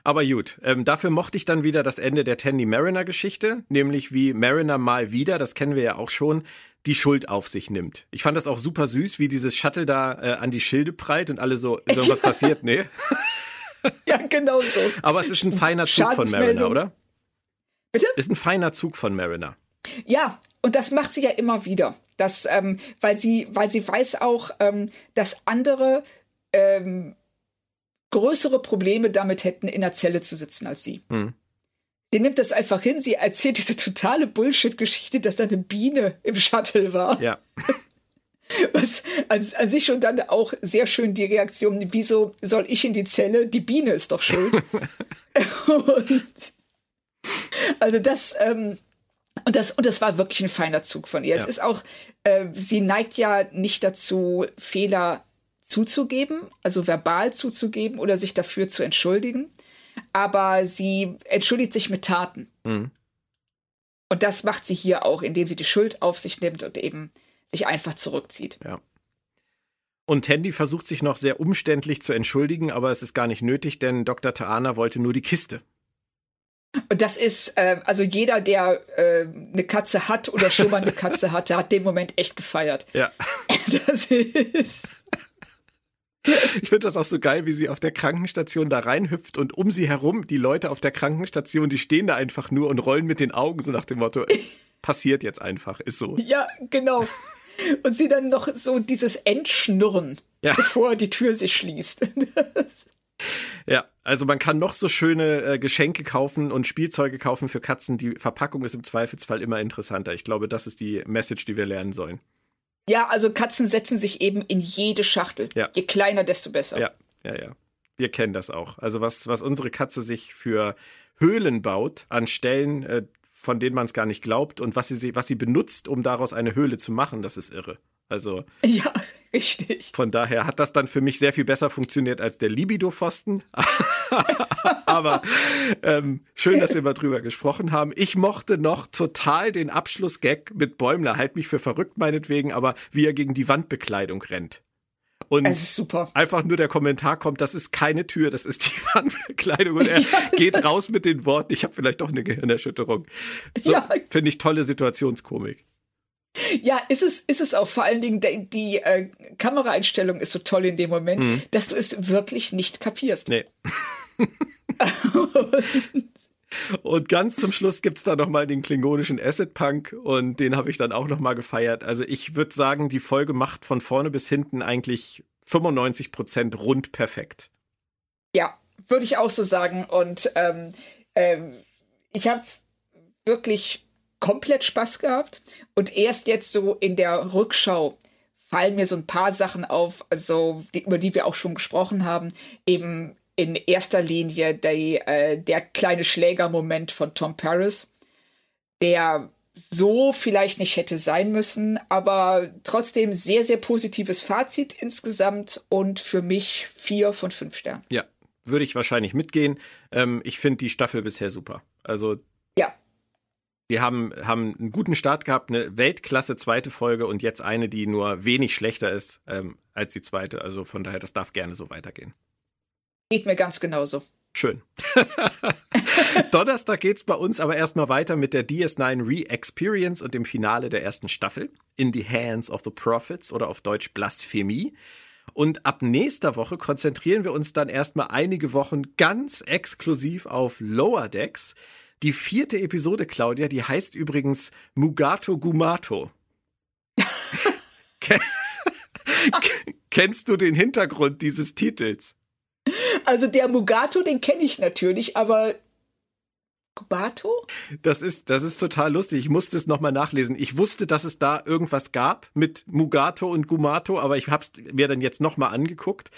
Aber gut, ähm, dafür mochte ich dann wieder das Ende der Tandy Mariner Geschichte, nämlich wie Mariner mal wieder, das kennen wir ja auch schon, die Schuld auf sich nimmt. Ich fand das auch super süß, wie dieses Shuttle da äh, an die Schilde prallt und alle so, ist irgendwas passiert? Nee. ja, genau so. Aber es ist ein feiner Zug von Mariner, oder? Bitte? Ist ein feiner Zug von Mariner. Ja, und das macht sie ja immer wieder. Das, ähm, weil sie, weil sie weiß auch, ähm, dass andere ähm, größere Probleme damit hätten, in der Zelle zu sitzen als sie. Mhm. Sie nimmt das einfach hin, sie erzählt diese totale Bullshit-Geschichte, dass da eine Biene im Shuttle war. Ja. Was an, an sich schon dann auch sehr schön die Reaktion, wieso soll ich in die Zelle? Die Biene ist doch schuld. und, also das, ähm, und das, und das war wirklich ein feiner Zug von ihr. Ja. Es ist auch, äh, sie neigt ja nicht dazu, Fehler zuzugeben, also verbal zuzugeben oder sich dafür zu entschuldigen. Aber sie entschuldigt sich mit Taten. Mhm. Und das macht sie hier auch, indem sie die Schuld auf sich nimmt und eben sich einfach zurückzieht. Ja. Und Tandy versucht sich noch sehr umständlich zu entschuldigen, aber es ist gar nicht nötig, denn Dr. Taana wollte nur die Kiste. Und das ist, äh, also jeder, der äh, eine Katze hat oder schon mal eine Katze hatte, hat den Moment echt gefeiert. Ja. Das ist. Ich finde das auch so geil, wie sie auf der Krankenstation da reinhüpft und um sie herum die Leute auf der Krankenstation, die stehen da einfach nur und rollen mit den Augen, so nach dem Motto, passiert jetzt einfach, ist so. Ja, genau. Und sie dann noch so dieses Endschnurren, ja. bevor die Tür sich schließt. Ja, also man kann noch so schöne äh, Geschenke kaufen und Spielzeuge kaufen für Katzen. Die Verpackung ist im Zweifelsfall immer interessanter. Ich glaube, das ist die Message, die wir lernen sollen. Ja, also Katzen setzen sich eben in jede Schachtel. Ja. Je kleiner, desto besser. Ja, ja, ja. Wir kennen das auch. Also was, was unsere Katze sich für Höhlen baut an Stellen, äh, von denen man es gar nicht glaubt und was sie, was sie benutzt, um daraus eine Höhle zu machen, das ist irre. Also. Ja, richtig. Von daher hat das dann für mich sehr viel besser funktioniert als der Libido-Pfosten. Aber ähm, schön, dass wir mal drüber gesprochen haben. Ich mochte noch total den Abschlussgag mit Bäumler. Halt mich für verrückt meinetwegen, aber wie er gegen die Wandbekleidung rennt. Und es ist super. einfach nur der Kommentar kommt, das ist keine Tür, das ist die Wandbekleidung. Und er ja, geht raus mit den Worten, ich habe vielleicht doch eine Gehirnerschütterung. So, ja. Finde ich tolle Situationskomik. Ja, ist es, ist es auch. Vor allen Dingen, die, die äh, Kameraeinstellung ist so toll in dem Moment, mhm. dass du es wirklich nicht kapierst. Nee. und ganz zum Schluss gibt's da nochmal den klingonischen Acid Punk und den habe ich dann auch nochmal gefeiert. Also ich würde sagen, die Folge macht von vorne bis hinten eigentlich 95 Prozent rund perfekt. Ja, würde ich auch so sagen. Und ähm, ähm, ich habe wirklich komplett Spaß gehabt. Und erst jetzt so in der Rückschau fallen mir so ein paar Sachen auf, also die, über die wir auch schon gesprochen haben. Eben in erster Linie der, äh, der kleine Schlägermoment von Tom Paris, der so vielleicht nicht hätte sein müssen, aber trotzdem sehr, sehr positives Fazit insgesamt und für mich vier von fünf Sternen. Ja, würde ich wahrscheinlich mitgehen. Ähm, ich finde die Staffel bisher super. Also ja. Die haben, haben einen guten Start gehabt, eine Weltklasse zweite Folge und jetzt eine, die nur wenig schlechter ist ähm, als die zweite. Also von daher, das darf gerne so weitergehen. Geht mir ganz genauso. Schön. Donnerstag geht's bei uns aber erstmal weiter mit der DS9 Re-Experience und dem Finale der ersten Staffel. In the Hands of the Prophets oder auf Deutsch Blasphemie. Und ab nächster Woche konzentrieren wir uns dann erstmal einige Wochen ganz exklusiv auf Lower Decks. Die vierte Episode, Claudia, die heißt übrigens Mugato Gumato. Kennst du den Hintergrund dieses Titels? Also der Mugato, den kenne ich natürlich, aber Gumato? Das ist, das ist total lustig. Ich musste es nochmal nachlesen. Ich wusste, dass es da irgendwas gab mit Mugato und Gumato, aber ich habe es mir dann jetzt nochmal angeguckt.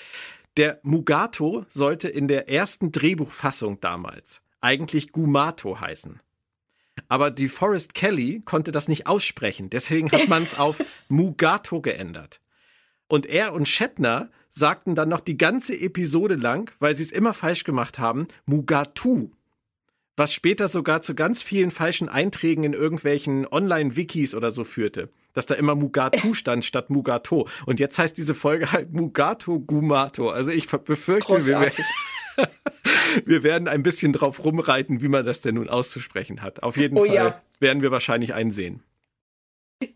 Der Mugato sollte in der ersten Drehbuchfassung damals eigentlich Gumato heißen. Aber die Forrest Kelly konnte das nicht aussprechen, deswegen hat man es auf Mugato geändert. Und er und Shatner sagten dann noch die ganze Episode lang, weil sie es immer falsch gemacht haben, Mugatu. Was später sogar zu ganz vielen falschen Einträgen in irgendwelchen Online-Wikis oder so führte. Dass da immer Mugatu stand statt Mugato. Und jetzt heißt diese Folge halt Mugato Gumato. Also ich befürchte, Großartig. wir wir werden ein bisschen drauf rumreiten, wie man das denn nun auszusprechen hat. Auf jeden oh, Fall ja. werden wir wahrscheinlich einsehen.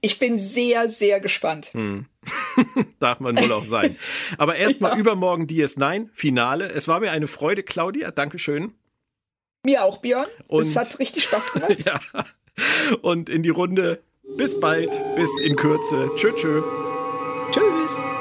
Ich bin sehr, sehr gespannt. Hm. Darf man wohl auch sein. Aber erstmal ja. übermorgen DS9, Finale. Es war mir eine Freude, Claudia. Dankeschön. Mir auch, Björn. Und es hat richtig Spaß gemacht. ja. Und in die Runde. Bis bald. Bis in Kürze. Tschö, tschö. Tschüss.